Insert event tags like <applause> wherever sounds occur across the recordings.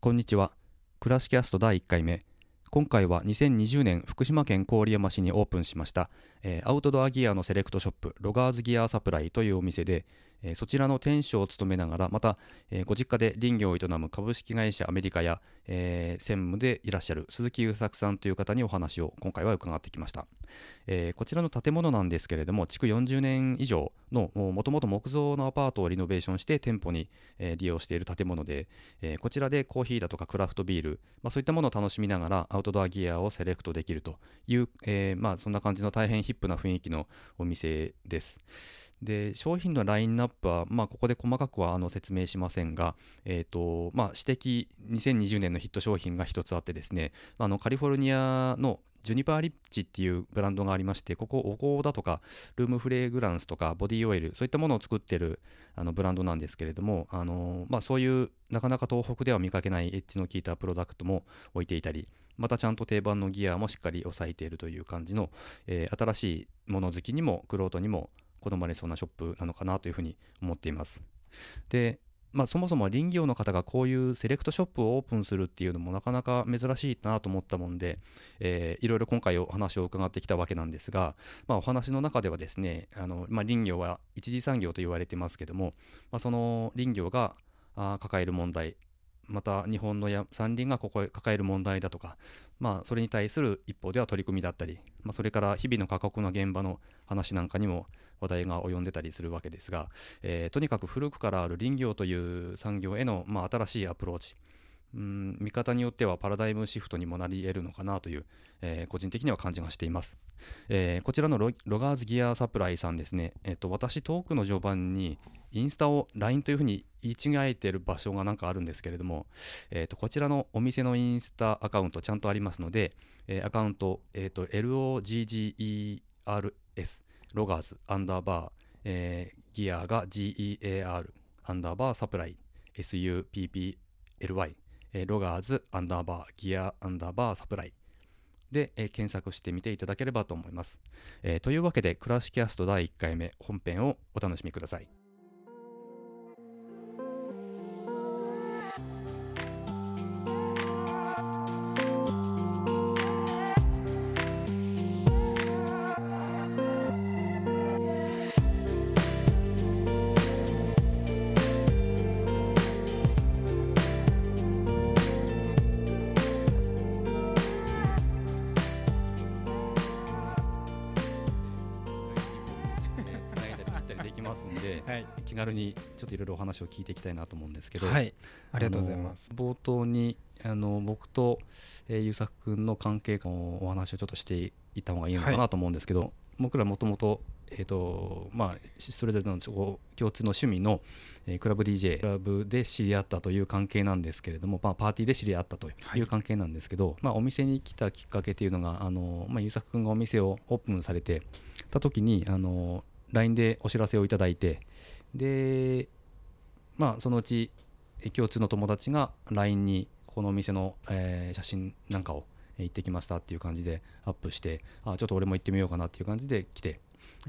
こんにちは。クラシキャスト第1回目。今回は2020年福島県郡山市にオープンしました、えー、アウトドアギアのセレクトショップロガーズギアサプライというお店で、えー、そちらの店主を務めながらまた、えー、ご実家で林業を営む株式会社アメリカや、えー、専務でいらっしゃる鈴木優作さんという方にお話を今回は伺ってきました、え、こちらの建物なんですけれども築40年以上のもともと木造のアパートをリノベーションして店舗に、え、利用している建物で、え、こちらでコーヒーだとかクラフトビール、まあ、そういったものを楽しみながらアウトドアギアをセレクトできるという、え、まあ、そんな感じの大変ヒップな雰囲気のお店です。で商品のラインナップは、まあ、ここで細かくはあの説明しませんが、えーとまあ、指摘2020年のヒット商品が1つあってですねあのカリフォルニアのジュニパーリッチっていうブランドがありましてここお香だとかルームフレグランスとかボディオイルそういったものを作ってるあのブランドなんですけれどもあの、まあ、そういうなかなか東北では見かけないエッジの効いたプロダクトも置いていたりまたちゃんと定番のギアもしっかり抑えているという感じの、えー、新しいもの好きにもクロートにも好まれそうなショップなのかなというふうに思っています。で、まあ、そもそも林業の方がこういうセレクトショップをオープンするっていうのもなかなか珍しいなと思ったもんで、えー、いろいろ今回お話を伺ってきたわけなんですが、まあ、お話の中ではですねあの、まあ、林業は一次産業と言われてますけども、まあ、その林業が抱える問題また日本の山林がここ抱える問題だとか、まあ、それに対する一方では取り組みだったり、まあ、それから日々の過酷な現場の話なんかにも話題が及んでたりするわけですが、えー、とにかく古くからある林業という産業への、まあ、新しいアプローチうん見方によってはパラダイムシフトにもなり得るのかなという、えー、個人的には感じがしています、えー、こちらのロガーズギアサプライさんですね、えーと、私トークの序盤にインスタを LINE というふうに言い違えている場所がなんかあるんですけれども、えーと、こちらのお店のインスタアカウントちゃんとありますので、えー、アカウント、えー、LOGGERS ロガーズアンダーバー、えー、ギアが GEAR アンダーバーサプライ SUPPLY えロガーズアンダーバーギアアンダーバーサプライで、え検索してみていただければと思います、え、というわけでクラシキャスト第1回目本編をお楽しみください。話を聞いていきたいなと思うんですけど、はい、ありがとうございます。冒頭にあの僕と、えー、優作君の関係のお話をちょっとしていった方がいいのかなと思うんですけど、はい、僕らもともとえーとまあ、それぞれの共通の趣味の、えー、クラブ DJ クラブで知り合ったという関係なんですけれども、まあ、パーティーで知り合ったという関係なんですけど、はい、まあ、お店に来たきっかけというのがあの、まあ、優作君がお店をオープンされてた時にあの LINE でお知らせをいただいてでまあそのうち共通の友達が LINE にこのお店の、えー、写真なんかを行ってきましたっていう感じでアップしてあちょっと俺も行ってみようかなっていう感じで来て。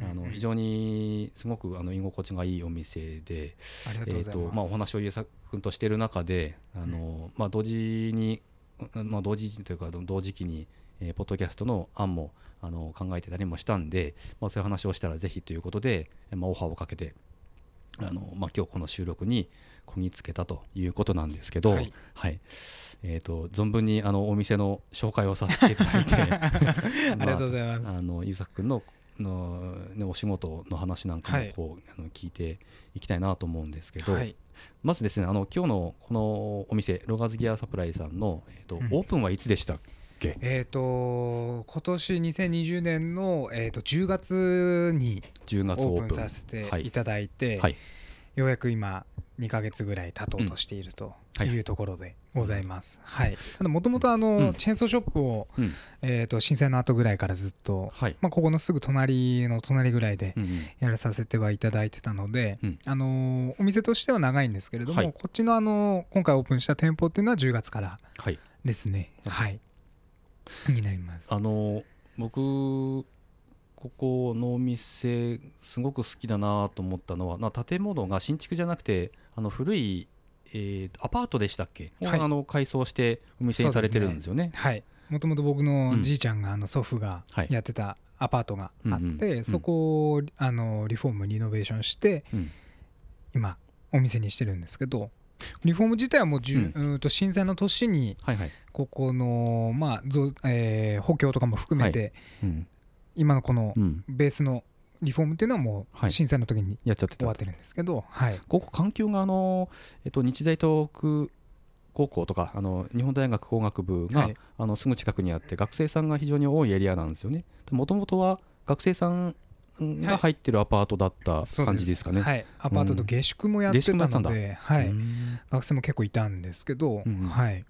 あの非常にすごくあの居心地がいいお店で、えとまあ、お話を家作君としている中であの、まあ、同時に、まあ、同時というか同時期に、えー、ポッドキャストの案もあの考えてたりもしたんで、まあ、そういう話をしたらぜひということで、まあ、オファーをかけてあの、まあ、今日この収録にこぎつけたということなんですけど、はい、はい、えーと、存分にあのお店の紹介をさせていただいて <laughs> ありがとうございます。あのゆうさく君のの、ね、お仕事の話なんかもこう、はい、あの聞いていきたいなと思うんですけど、はい、まずですねあの今日のこのお店ロガーズギアサプライさんの、えーと、うん、オープンはいつでしたけ？えっ、と今年2020年の、えーと、10月に10月オープン。させてい。ただいて、はい。はい、ようやく今2か月ぐらい経とうとしているとい。うところでございます。はい。もともとあの、うん、チェーンソーショップを、うん、えっ、と震災の後ぐらいからずっと、はい、まあここのすぐ隣の隣ぐらいでやらさせてはいただいてたので、うん、あのお店としては長いんですけれども、はい、こっちのあの今回オープンした店舗っていうのは10月からですね。はい。になります。あの僕ここのお店すごく好きだなと思ったのはな建物が新築じゃなくてあの古いえー、アパートでしたっけ、はい、あの改装してお店にされてるんですよね。ね。はい。もともと僕のじいちゃんがあの祖父がやってたアパートがあって、そこをあのリフォームリノベーションして、今お店にしてるんですけどリフォーム自体はもうじゅ、うん、と震災の年に、ここの、まあえー、補強とかも含めて、今のこのベースのリフォームっていうのはもう震災の時にやっちゃって終わってるんですけど、はい、ここ環境があの、えっと、日大東北高校とかあの日本大学工学部が、はい、あのすぐ近くにあって学生さんが非常に多いエリアなんですよね。もともとは学生さんが入ってるアパートだった感じですかね、はい、アパートと下宿もやってたので、はい、学生も結構いたんですけど、うん、はい、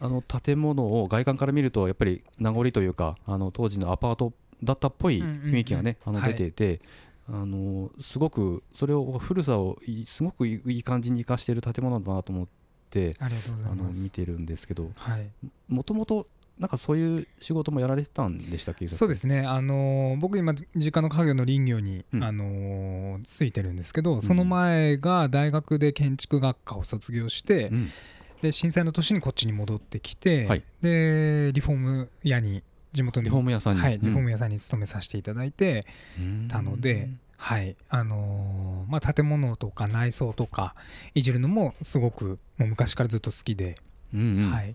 あの建物を外観から見るとやっぱり名残というかあの当時のアパートだったっぽい雰囲気がね、あの出ていて、あのすごくそれを古さをすごくいい感じに生かしている建物だなと思ってあの見てるんですけどもともとなんかそういう仕事もやられてたんでしたっけそうですね、あのー、僕今実家の家業の林業に、うん、あのー、ついてるんですけど、その前が大学で建築学科を卒業して、うん、で震災の年にこっちに戻ってきて、はい、でリフォーム屋に地元にリフォーム屋さんに、はい、リフォーム屋さんに勤めさせていただいてたので、はい。あのー、まあ、建物とか内装とかいじるのもすごくもう昔からずっと好きで、うんうん、はい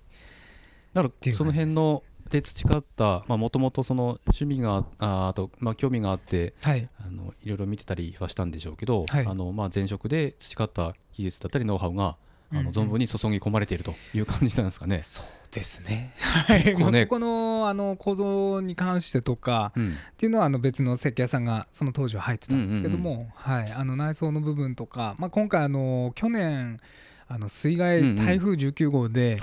だからその辺ので培ったもともとその趣味がああと、まあ、興味があって、はい、あのいろいろ見てたりはしたんでしょうけど、はい、あのまあ、前職で培った技術だったりノウハウがあの存分に注ぎ込まれているという感じなんですかね。そうですね。はい。<laughs> こね、このあの構造に関してとか、うん、っていうのはあの別の設計屋さんがその当時は入ってたんですけども、うんうんうん、はい。あの内装の部分とか、まあ今回あの去年あの水害台風19号で、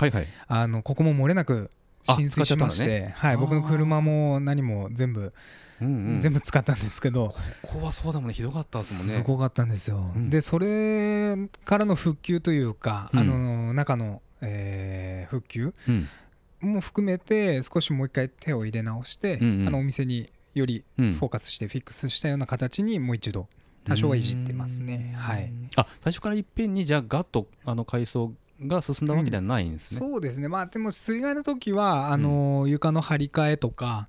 あのここも漏れなく浸水しまして、ね、はい、僕の車も何も全部、うんうん、全部使ったんですけどここはそうだもんねひどかったですもんね。すごかったんですよ、うん、でそれからの復旧というか、うん、あの中の、えー、復旧も含めて少しもう一回手を入れ直して、うんうん、あのお店によりフォーカスしてフィックスしたような形にもう一度多少はいじってますね。はい、あ最初からいっぺんにじゃあガッとあの改装が進んだわけではないんですね。うん、そうですね、まあ、でも水害の時はあの、うん、床の張り替えとか、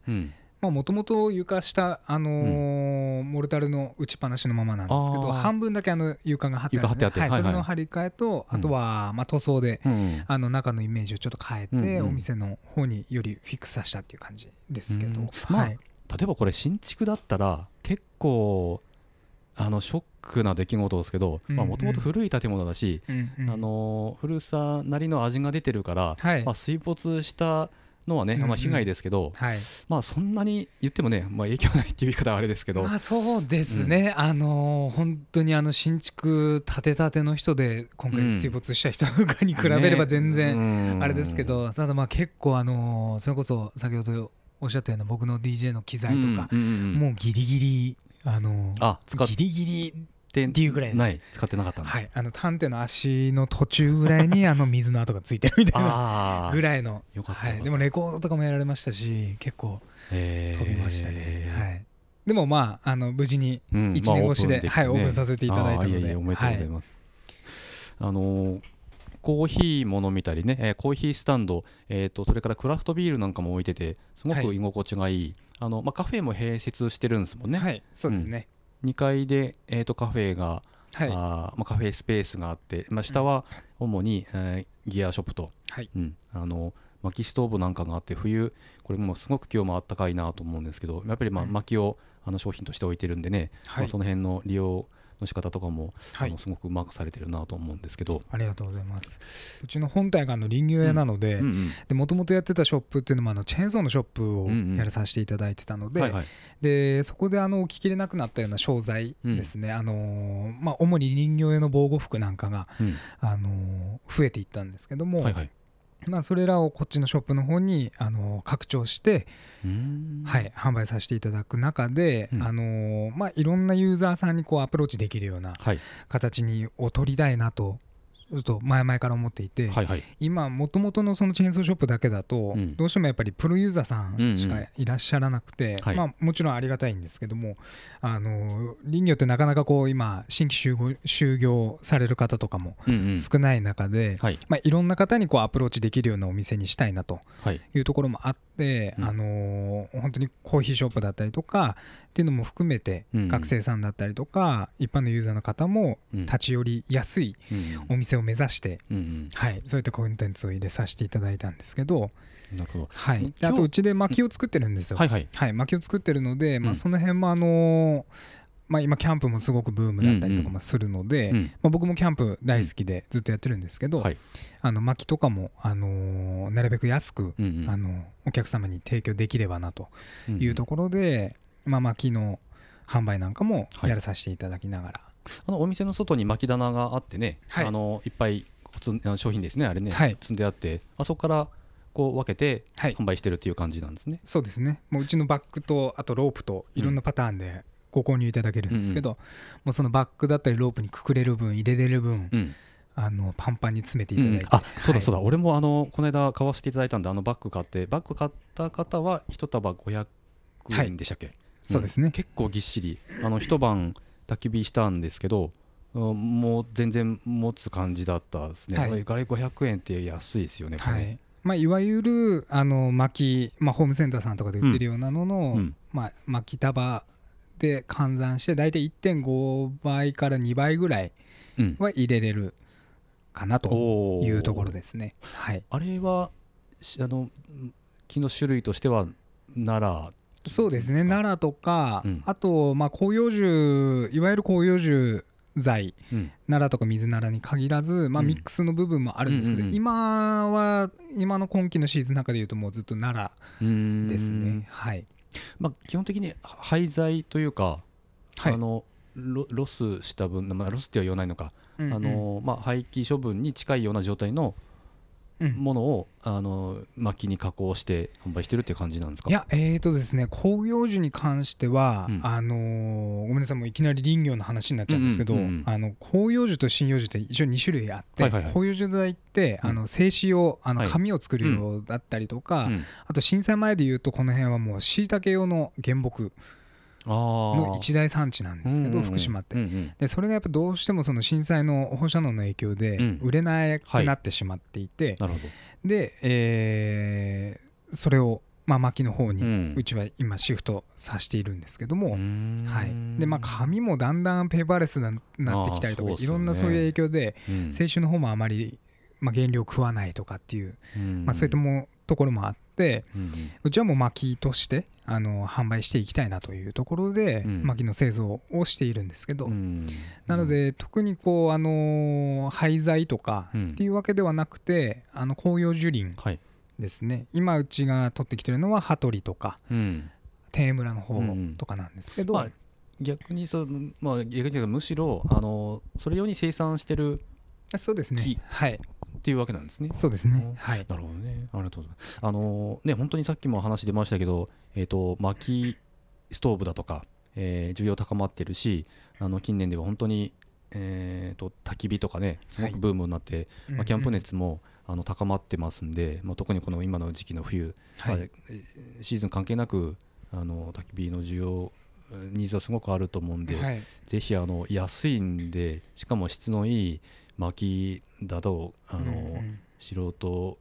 もともと床下、あのーうん、モルタルの打ちっぱなしのままなんですけど半分だけあの床が張ってある、ね、はい、それの張り替えと、あとは、まあ、塗装で、うん、あの中のイメージをちょっと変えて、うんうん、お店の方によりフィックスさせたっていう感じですけど、まあ、例えばこれ新築だったら結構あのショックな出来事ですけどもともと古い建物だし、うんうん、あの古さなりの味が出てるから、はい、まあ、水没したのはね、まあ、被害ですけど、はい、まあ、そんなに言ってもね、まあ、影響ないっていう言い方はあれですけど、ま <laughs> あ、そうですね、うん、あの本当にあの新築建てたての人で今回水没した人とかに比べれば全然あれですけど、ね、ただまあ結構あのそれこそ先ほどおっしゃったような僕の DJ の機材とか、もうギリギリあのあ使ギリギリっていうぐらいない使ってなかったはい。あの探偵の足の途中ぐらいにあの水の跡がついてるみたいな <laughs> ぐらいの。よかった、はい、でもレコードとかもやられましたし結構飛びましたね、はい。でもまああの無事に1年越しで、うんまあ、はいオープンさせていただいたので、いやいやおめでとうございます、はい、あのーコーヒーも飲みたりね、えー、コーヒースタンド、えーと、それからクラフトビールなんかも置いててすごく居心地がいい、あのまあ、カフェも併設してるんですもんね。はい、そうですね、うん、2階で、えーと、カフェが、はい、あまあ、カフェスペースがあって、まあ、下は主に、うん、えー、ギアショップと、はい。うん、あの薪ストーブなんかがあって冬これもすごく今日もあったかいなと思うんですけどやっぱりまあ薪をあの商品として置いてるんでね、はい、まあ、その辺の利用の仕方とかも、はい、あのすごくうまくされてるなと思うんですけど。ありがとうございます。うちの本体があの林業屋なのでもともとやってたショップっていうのもあのチェーンソーのショップをやらさせていただいてたので,、でそこであの置ききれなくなったような商材ですね、うん、あのまあ、主に林業用の防護服なんかが、うん、あの増えていったんですけども、はいはいまあ、それらをこっちのショップの方にあの拡張して、はい、販売させていただく中で、うん、あのまあ、いろんなユーザーさんにこうアプローチできるような形にを取りたいなとっと前々から思っていて、はいはい、今もともとのそのチェーンソーショップだけだと、うん、どうしてもやっぱりプロユーザーさんしかいらっしゃらなくて、うん。うん、まあ、もちろんありがたいんですけどもあの林業ってなかなかこう今新規就業就業される方とかも少ない中で、うんうんはい。まあ、いろんな方にこうアプローチできるようなお店にしたいなとい。うところもあって、はい、あの本当にコーヒーショップだったりとかっていうのも含めて、学生さんだったりとか一般のユーザーの方も立ち寄りやすいお店を目指して、はい、そういったコンテンツを入れさせていただいたんですけど。なるほど。はい、あとうちで薪を作ってるんですよ。はい、はい。はい、薪を作ってるので、まあ、その辺もあのまあ、今キャンプもすごくブームだったりとかもするので、まあ、僕もキャンプ大好きでずっとやってるんですけど、あの薪とかも、あのなるべく安く、あのお客様に提供できればなというところで、まあ、薪の販売なんかもやらさせていただきながら、あのお店の外に薪棚があってね、はい、あのいっぱい商品ですねあれね、はい、積んであってあそこからこう分けて販売してるっていう感じなんですね、はい、そうですね。もううちのバッグとあとロープといろんなパターンでご購入いただけるんですけど、うん。うん、もうそのバッグだったりロープにくくれる分入れれる分、うん、あのパンパンに詰めていただいて、うん、あそうだそうだ、はい、俺もあのこの間買わせていただいたんであのバッグ買ってバッグ買った方は一束500円でしたっけ、はい、そうですね。結構ぎっしりあの一晩焚き火したんですけどもう全然持つ感じだったですね、はい、ガレ500円って安いですよね、はい。まあ、いわゆるあの薪、まあ、ホームセンターさんとかで売ってるようなのの、うん、まあ、薪束で換算して大体1.5倍から2倍ぐらいは入れれるかなというところですね、はい、あれはあの木の種類としては奈良そうですね。奈良とか、うん、あと、まあ、広葉樹いわゆる広葉樹材、うん、奈良とか水奈良に限らず、まあ、ミックスの部分もあるんですけど、うんうんうん、今は今の今期のシーズンの中でいうともうずっと奈良ですね。はい。まあ、基本的に廃材というか、はい、あのロロスした分、まあ、ロスっては言わないのか、うんうん、あのまあ、廃棄処分に近いような状態のものを、うん、あの薪に加工して販売してるっていう感じなんですか？いやえーとですね広葉樹に関しては、うん、あのー、ごめんなさいもういきなり林業の話になっちゃうんですけど、うんうんうん、あの広葉樹と針葉樹って一応2種類あって、はいはいはい、広葉樹材って、あの製紙用あの紙を作る用だったりとか、はい、あと震災前でいうとこの辺はもうしいたけ用の原木の一大産地なんですけど、福島って、でそれがやっぱどうしてもその震災の放射能の影響で売れなくなってしまっていて、で、えー、それをまあ、薪の方にうちは今シフトさせているんですけども、はい。でまあ、紙もだんだんペーパーレスになってきたりとかいろんなそういう影響で青春の方もあまり、まあ、原料食わないとかっていう、まあ、そういったもところもあって、うちはもう薪としてあの販売していきたいなというところで、薪の製造をしているんですけど、なので特にこうあの廃材とかっていうわけではなくて、あの紅葉樹林、はい。ですね。今うちが取ってきてるのは羽鳥とか、うん、天村の方とかなんですけど、まあ、逆にそう、まあ、逆にむしろあのそれ用に生産してるそうですね。はいっていうわけなんですね。そうですね。はい。なるほどね。ありがとうございます。あのね、本当にさっきも話出ましたけど、えっ、ー、と、薪ストーブだとか、えー、需要高まってるし、あの近年では本当に、えーと、焚き火とかね、すごくブームになって、はい、まあ、キャンプ熱も、あの高まってますんで、まあ、特にこの今の時期の冬、はい、シーズン関係なくあの焚き火の需要ニーズはすごくあると思うんで、はい、ぜひあの安いんでしかも質のいい薪だとあの、うんうん、素人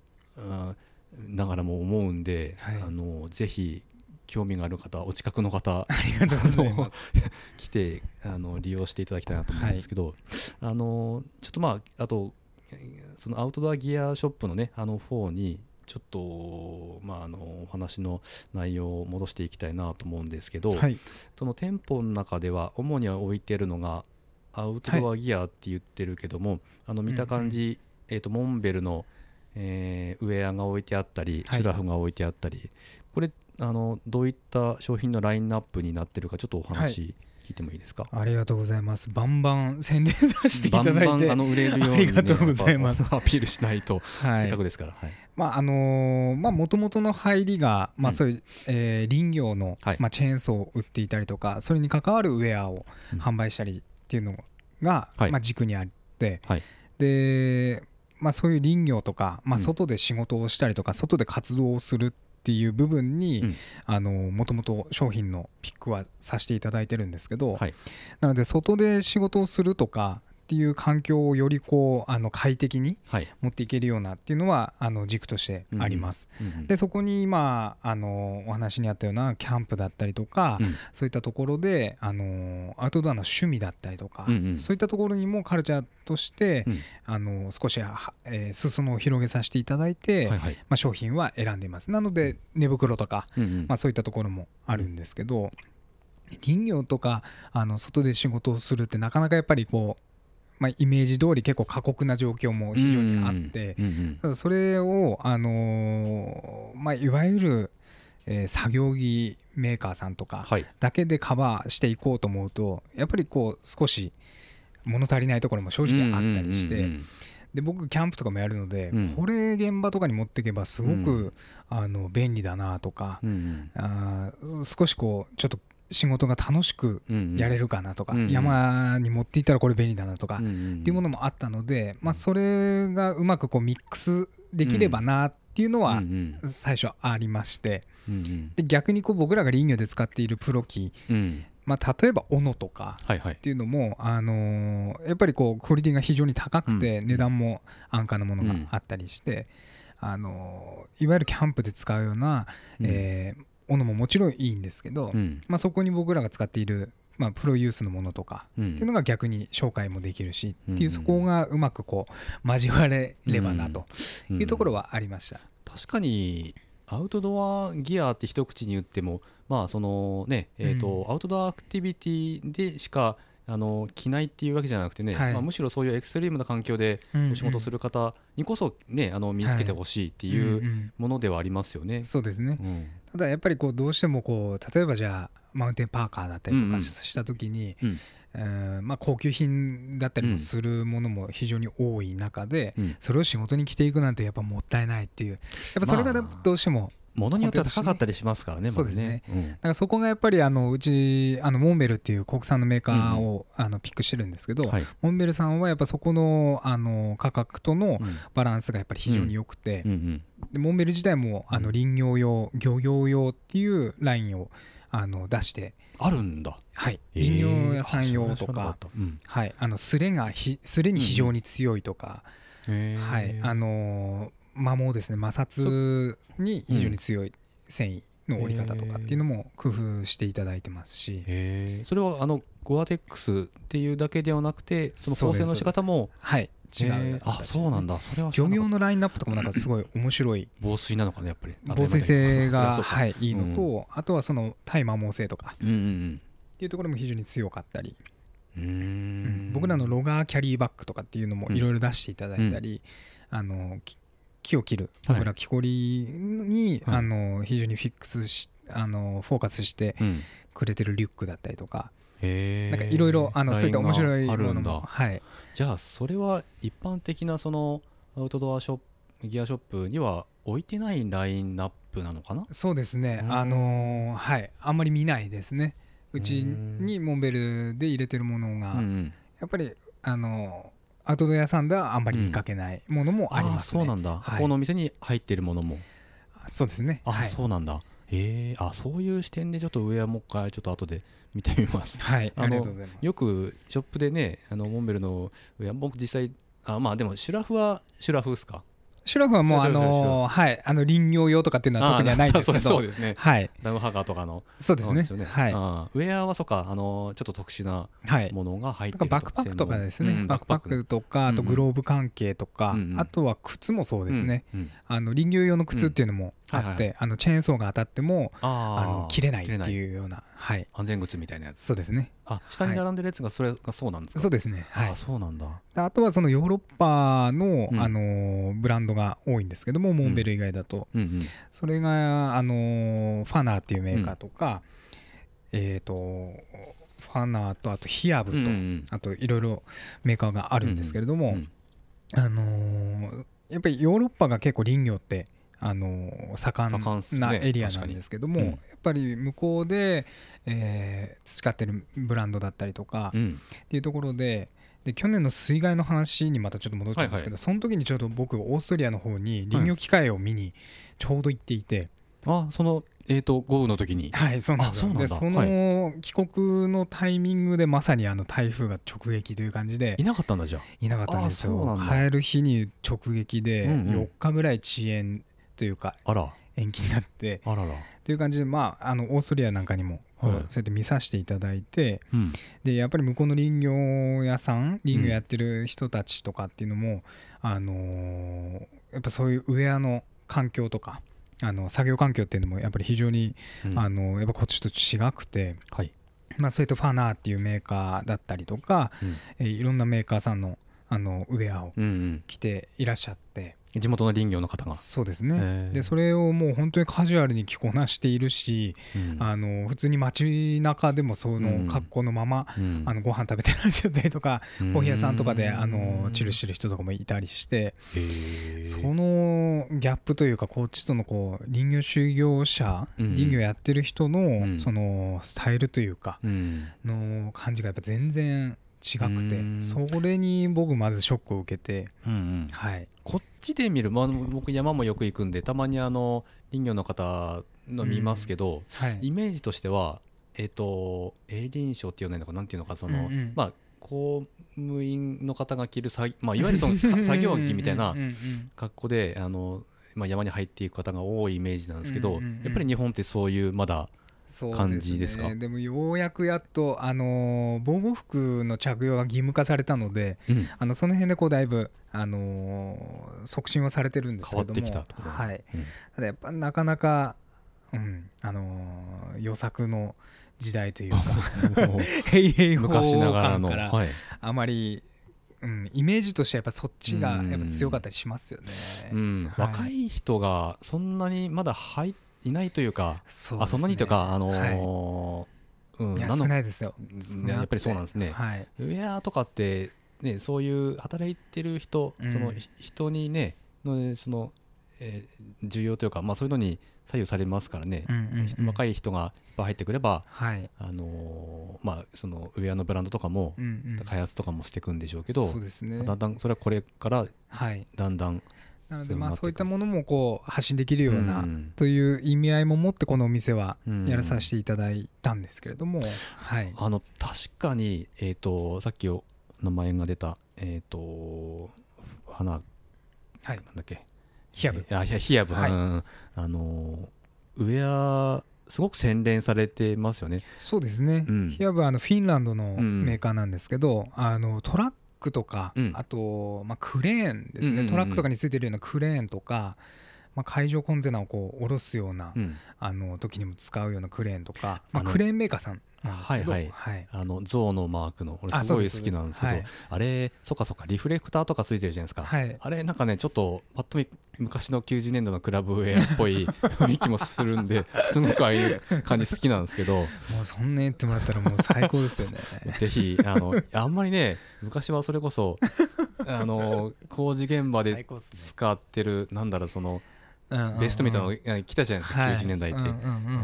ながらも思うんで、はい、あのぜひ興味がある方お近くの方来てあの利用していただきたいなと思うんですけど、はい、あのちょっとまああとそのアウトドアギアショップのねあの方にちょっと、まあ、あのお話の内容を戻していきたいなと思うんですけど、はい、その店舗の中では主には置いてるのがアウトドアギアって言ってるけども、はい、あの見た感じ、うんうん、えーと、モンベルの、えー、ウェアが置いてあったり、シュラフが置いてあったりこれあのどういった商品のラインナップになってるかちょっとお話、聞いてもいいですか？ありがとうございます。バンバン宣伝させていただいて。バンバンあの売れるように、ね、ありがとうございます。アピールしないと、はい、せっかくですから、はい、まああのまあもともとの入りが、まあそういう、うん、えー、林業の、はい、まあ、チェーンソーを売っていたりとかそれに関わるウェアを販売したりっていうのが、はい、まあ、軸にあって、はい、で、まあ、そういう林業とか、まあ、外で仕事をしたりとか、外で活動をするっていう部分にもともと商品のピックはさせていただいてるんですけど、はい、なので外で仕事をするとかっていう環境をよりこうあの快適に持っていけるようなっていうのはあの軸としてあります。でそこに今あのお話にあったようなキャンプだったりとか、うん、そういったところであのアウトドアの趣味だったりとか、そういったところにもカルチャーとして、うん、あの少し、えー、裾野を広げさせていただいて、まあ、商品は選んでいます。なので寝袋とか、まあ、そういったところもあるんですけど。林業とかあの外で仕事をするってなかなかやっぱりこうまあ、イメージ通り結構過酷な状況も非常にあって、それを、あのまあ、いわゆる、えー、作業着メーカーさんとかだけでカバーしていこうと思うとやっぱりこう少し物足りないところも正直あったりして。で僕キャンプとかもやるので、うん、これ現場とかに持っていけばすごく、うん、あの便利だなとか、あ少しこうちょっと仕事が楽しくやれるかなとか、うんうん、山に持っていったらこれ便利だなとか、っていうものもあったので、まあ、それがうまくこうミックスできればなっていうのは最初ありまして、で逆にこう僕らが林業で使っているプロ機、まあ、例えば斧とかっていうのも、あのやっぱりこうクオリティが非常に高くて値段も安価なものがあったりして、あのいわゆるキャンプで使うような、えーものももちろんいいんですけど、うん、まあ、そこに僕らが使っている、まあ、プロユースのものとかっていうのが逆に紹介もできるしっていうそこがうまくこう交われればなというところはありました。確かにアウトドアギアって一口に言ってもまあそのねえーとアウトドアアクティビティでしかあの着ないっていうわけじゃなくてね、はい、まあ、むしろそういうエクストリームな環境でお仕事する方にこそ、ね、あの身につけてほしいっていうものではありますよね。はい、そうですね、うん、ただやっぱりこうどうしてもこう例えばじゃあマウンテンパーカーだったりとかした時に、うん。うんまあ、高級品だったりもするものも非常に多い中で、うん、それを仕事に着ていくなんてやっぱもったいないっていう。やっぱそれがどうしてもものによっては高かったりしますからね、そうですね、うん、だからそこがやっぱりあのうちあのモンベルっていう国産のメーカーを、あのピックしてるんですけど、はい、モンベルさんはやっぱそこのあの価格とのバランスがやっぱり非常に良くて、でモンベル自体もあの林業用漁業用っていうラインをあの出してあるんだ。はい。林業屋さん用とか、はい。あのすれがひすれに非常に強いとか、はい。あの摩耗ですね摩擦に非常に強い繊維の折り方とかっていうのも工夫していただいてますし、それはあのゴアテックスっていうだけではなくてその構成の仕方もはい。違う、あそうなんだ。それは漁業のラインナップとかもなんかすごい面白い。防水なのかねやっぱり防水性がはいいいのと、あとはその耐摩耗性とか。っていうところも非常に強かったり。僕らのロガーキャリーバッグとかっていうのもいろいろ出していただいたり、あの木を切る。僕ら木こりに、はい、あの非常にフィックスしあのフォーカスしてくれてるリュックだったりとか、うん、なんかいろいろあのそういった面白いものも、はい、じゃあそれは一般的なそのアウトドアショップギアショップには置いてないラインナップなのかな？そうですね、あのー、はい。あんまり見ないですね。うちにモンベルで入れてるものが、やっぱりあのアウトドア屋さんではあんまり見かけないものもあります、ね。うん、そうなんだ、はい、このお店に入っているものも。そうですね。あ、はい、そうなんだ。へえあそういう視点でちょっと上はもう一回ちょっと後で <laughs> 見てみます。はいあのよくショップでねあのモンベルの上僕実際あまあでもシュラフはシュラフですか？シュラフはもうあのはい。あの林業用とかっていうのは特にはないんですけど。<laughs> そうですねはい。ダムハガーとかの。そうですね、ね、はい。ウェアはそうかあのちょっと特殊なものが入ってるバックパックとかですね、バックパック。とかあとグローブ関係とか、あとは靴もそうですね、あの林業用の靴っていうのもあって、あのチェーンソーが当たってもあの切れないっていうようなはい、安全靴みたいなやつ。そうですね。あ下に並んでるやつがそれがそうなんですか、そうですね。はい。あそうなんだ。あとはそのヨーロッパの、うん、あのブランドが多いんですけどもモンベル以外だと、うんうん。うん、それがあのファナーっていうメーカーとか、うん、えっ、ー、とファナーとあとヒアブと、うんうん、あといろいろメーカーがあるんですけれども、うんうん、あのー、やっぱりヨーロッパが結構林業ってあの盛んなエリアなんですけども、やっぱり向こうで、えー、培ってるブランドだったりとか、っていうところでで去年の水害の話にまたちょっと戻っちゃうんですけど、その時にちょうど僕オーストリアの方に林業機械を見にちょうど行っていて、あそのえーと、豪雨の時に。はいそうなんですでその帰国のタイミングでまさにあの台風が直撃という感じでいなかったんだじゃいなかったんですよ。帰る日に直撃で4日ぐらい遅延というか延期になって。あらら。という感じでまああのオーストリアなんかにもそうやって見させていただいて、うん、でやっぱり向こうの林業屋さん林業やってる人たちとかっていうのも、うん、あのー、やっぱそういうウェアの環境とかあの作業環境っていうのもやっぱり非常に、うん、あのやっぱこっちと違くて、はい。まあ、それとファナーっていうメーカーだったりとか、うん、えいろんなメーカーさんのあのウェアを着ていらっしゃって、地元の林業の方が。そうですね。でそれをもう本当にカジュアルに着こなしているし、うん、あの普通に街中でもその格好のまま、うん、あのご飯食べてらっしゃったりとか、うん、コーヒー屋さんとかであのチルしてる人とかもいたりしてそのギャップというかこっちとのこう林業修行者、林業やってる人のそのスタイルというかの感じがやっぱ全然違くてそれに僕まずショックを受けて、うんうん、はい、こっちで見る、まあ、僕山もよく行くんでたまにあの林業の方の見ますけど、うんはい、イメージとしてはえっ、ー、と営林賞っていうのかなんていうのかその、うんうん、まあ公務員の方が着るまあ、いわゆるその <laughs> 作業着みたいな格好であの、まあ、山に入っていく方が多いイメージなんですけど、やっぱり日本ってそういうまだ感じですか？で、ね,、もようやくやっと、あの防護服の着用が義務化されたので、うん、あのその辺でこうだいぶ、あの促進はされてるんですけどもはい、うん、ただやっぱなかなか、うんあの予策の時代というか <laughs> 平々昔ながらの、はい、あまりうん、イメージとしてはやっぱそっちがやっぱ強かったりしますよね。うん、はい、若い人がそんなにまだ入っていないというかそ、ね、あそんなにというか、あのーはい、うん、少ないですよ、やっぱりそうなんですね、はい、ウェアとかって、ね、そういう働いてる人、うん、その人にねのその、えー、需要というか、まあ、そういうのに左右されますからね、うんうんうん、若い人が入ってくれば、はい、あのー、まあ、そのウェアのブランドとかも、開発とかもしていくんでしょうけど、そうですね、だんだんそれはこれからだんだん、なのでまあそういったものもこう発信できるようなという意味合いも持ってこのお店はやらさせていただいたんですけれども、はい、あの確かに、えーと、さっき名前が出た、えーと、花、はい、なんだっけ。ヒヤブ。あヒヤブ、はい、あのウェアすごく洗練されてますよね。そうですね、うん、ヒヤブはあのフィンランドのメーカーなんですけど、うん、あのトラックとか、うん、あと、まあ、クレーンですね、トラックとかについてるようなクレーンとか、まあ、海上コンテナをこう下ろすような、うん、あの時にも使うようなクレーンとか、まあ、クレーンメーカーさんなんですけど、はいはい。はい、あの象のマークの俺すごい好きなんですけど、はい、あれそっかそっかリフレクターとかついてるじゃないですか、はい、あれなんかねちょっとパッと見昔の90年代のクラブウェアっぽい <laughs> 雰囲気もするんですごくああいう感じ好きなんですけど。もうそんな言ってもらったらもう最高ですよね。<laughs> ぜひあのあんまりね昔はそれこそあの工事現場で使ってる、ね、なんだろうそのベストみたいなの来たじゃないですか、はい、90年代って、うんうんう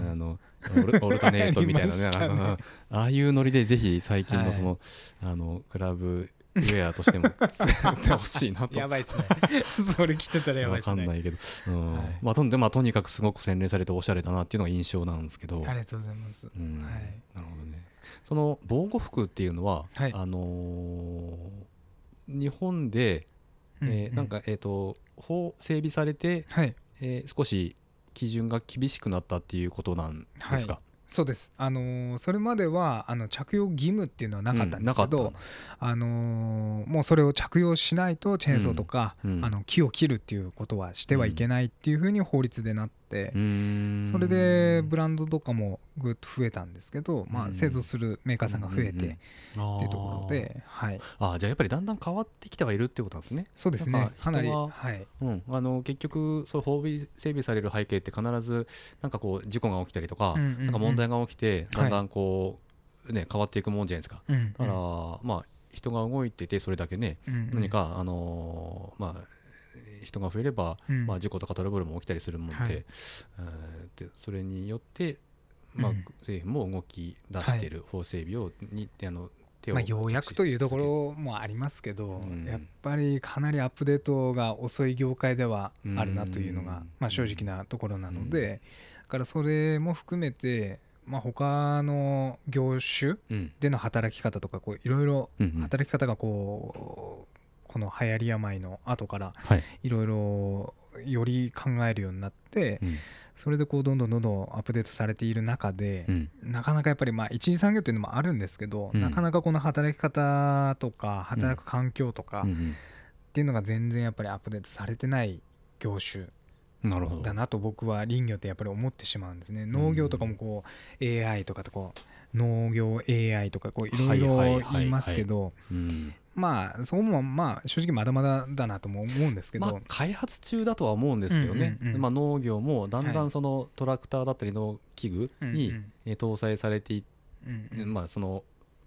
ん、あの <laughs> オルタネートみたいなね。ね、<laughs> ああいうノリでぜひ最近のそのはい、あのクラブウェアとしても <laughs> 使ってほしいなと。やばいですね。それ着てたらやばいですね。分かんないけど、うん。はい、まあ、とでまあ、とにかくすごく洗練されておしゃれだなっていうのが印象なんですけど。ありがとうございます、うん、はい、なるほどね。その防護服っていうのは、はい、あのー、日本で、えー、なんかえっ、ー、と法整備されて、はい、えー、少し基準が厳しくなったっていうことなんですか、はい。そうです、あのー、それまではあの着用義務っていうのはなかったんですけど、うん、あのー、もうそれを着用しないとチェーンソーとか、うん、あの木を切るっていうことはしてはいけないっていうふうに法律でなって、それでブランドとかもぐっと増えたんですけど、まあ、製造するメーカーさんが増えてっていうところで、はい、あじゃあやっぱりだんだん変わってきてはいるってことなんですね。そうですね。かなり、はい。うん、あの結局そう法整備される背景って必ずなんかこう事故が起きたりとか,、なんか問題が起きてだんだんこう、ね、変わっていくもんじゃないですか。だから、まあ人が動いててそれだけね、何かあのまあ人が増えれば、まあ、事故とかトラブルも起きたりするもんではい、えー、でそれによって、まあ、政府も動き出してい。る法整備をにあの手を、まあ、ようやくというところもありますけど、うん、やっぱりかなりアップデートが遅い業界ではあるなというのが、まあ、正直なところなので、だからそれも含めて、まあ、他の業種での働き方とかこういろいろ働き方がこうこの流行り病の後からい。ろいろより考えるようになって、それでこうどんどんどんどんアップデートされている中で、なかなかやっぱりまあ一次産業というのもあるんですけど、なかなかこの働き方とか働く環境とかっていうのが全然やっぱりアップデートされてない業種なるほど。だなと僕は林業ってやっぱり思ってしまうんですね。農業とかもこう AI とかとこう農業 AI とかこういろいろ言いますけどまあそこもまあ正直まだまだだなとも思うんですけど、まあ、開発中だとは思うんですけどね、うんうんうん、まあ、農業もだんだんそのトラクターだったり農機具に搭載されていって、うんうん、まあその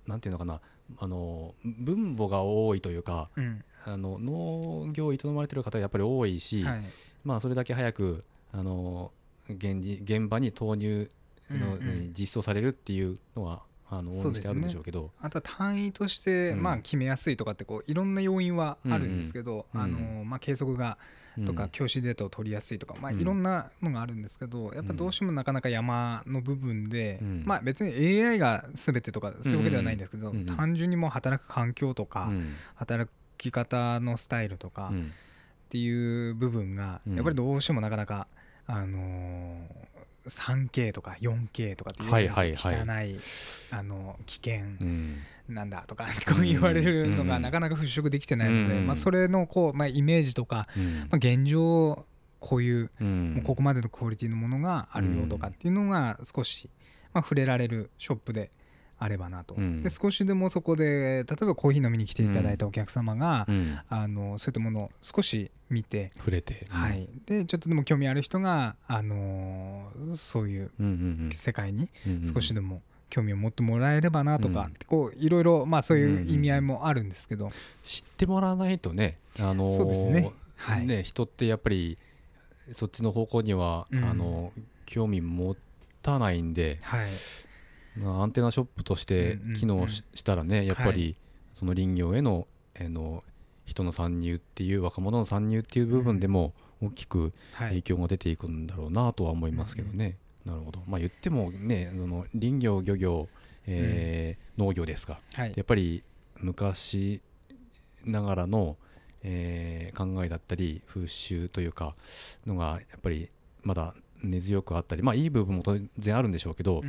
なんていうのかな。あの分母が多いというか、うん、あの農業を営まれてる方はやっぱり多いし、はい。まあ、それだけ早くあの現現場に投入の、うんうん、実装されるっていうのはあの応援してあるんでしょうけど、ね、あとは単位として、まあ、決めやすいとかってこういろんな要因はあるんですけど、うんうん、あのまあ、計測がとか教師データを取りやすいとか、まあ、いろんなのがあるんですけどやっぱどうしてもなかなか山の部分で、まあ、別に AI が全てとかそういうわけではないんですけど、単純にもう働く環境とか、働き方のスタイルとか、っていう部分がやっぱりどうしてもなかなか、あの 3K とか 4K とかっていう汚いあの危険なんだとか <laughs> こう言われるのがなかなか払拭できてないので、まあ、それのこう、まあ、イメージとか、まあ、現状こういうもうここまでのクオリティのものがあるよとかっていうのが少し、まあ、触れられるショップであればなと、うん、で少しでもそこで例えばコーヒー飲みに来ていただいたお客様が、うん、あのそういったものを少し見て触れて、はい、でちょっとでも興味ある人が、あのそういう世界に少しでも興味を持ってもらえればなとか、うん、こういろいろ、まあ、そういう意味合いもあるんですけど、知ってもらわないとね,、あのー、そうですね,、はい、ね人ってやっぱりそっちの方向には、あの興味持たないんで、はい、アンテナショップとして機能したらね、やっぱりその林業への,、えの人の参入っていう若者の参入っていう部分でも大きく影響が出ていくんだろうなとは思いますけどね。なるほど、まあ、言ってもねその林業漁業、えー農業ですか、はい、やっぱり昔ながらの、えー、考えだったり風習というかのがやっぱりまだ根強くあったりまあいい部分も当然あるんでしょうけど、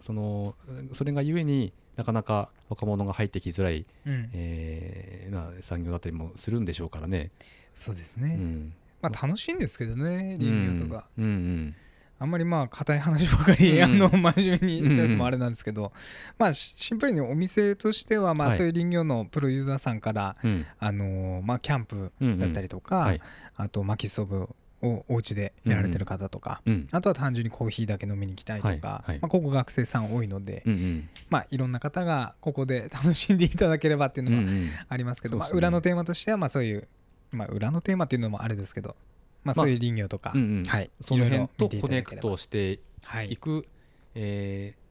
そのそれがゆえになかなか若者が入ってきづらい、うん、えー、まあ、産業だったりもするんでしょうからね。そうですね、うん、まあ、楽しいんですけどね林業とか。うんうん。うんあんまりまあ硬い話ばかり、あの真面目に言うともあれなんですけど、まあシンプルにお店としてはまあそういう林業のプロユーザーさんから、あのまあキャンプだったりとか、あと薪ストーブをお家でやられてる方とか、うん、あとは単純にコーヒーだけ飲みに行きたいとか、はいはい、まあ、ここ学生さん多いので、うんうん、まあ、いろんな方がここで楽しんでいただければっていうのはありますけど、うんうん、まあ、裏のテーマとしてはまあそういう、まあ、裏のテーマっていうのもあれですけど、まあ、そういう林業とか、まあうんうん、はい、その辺とコネクトしていく、はい、えー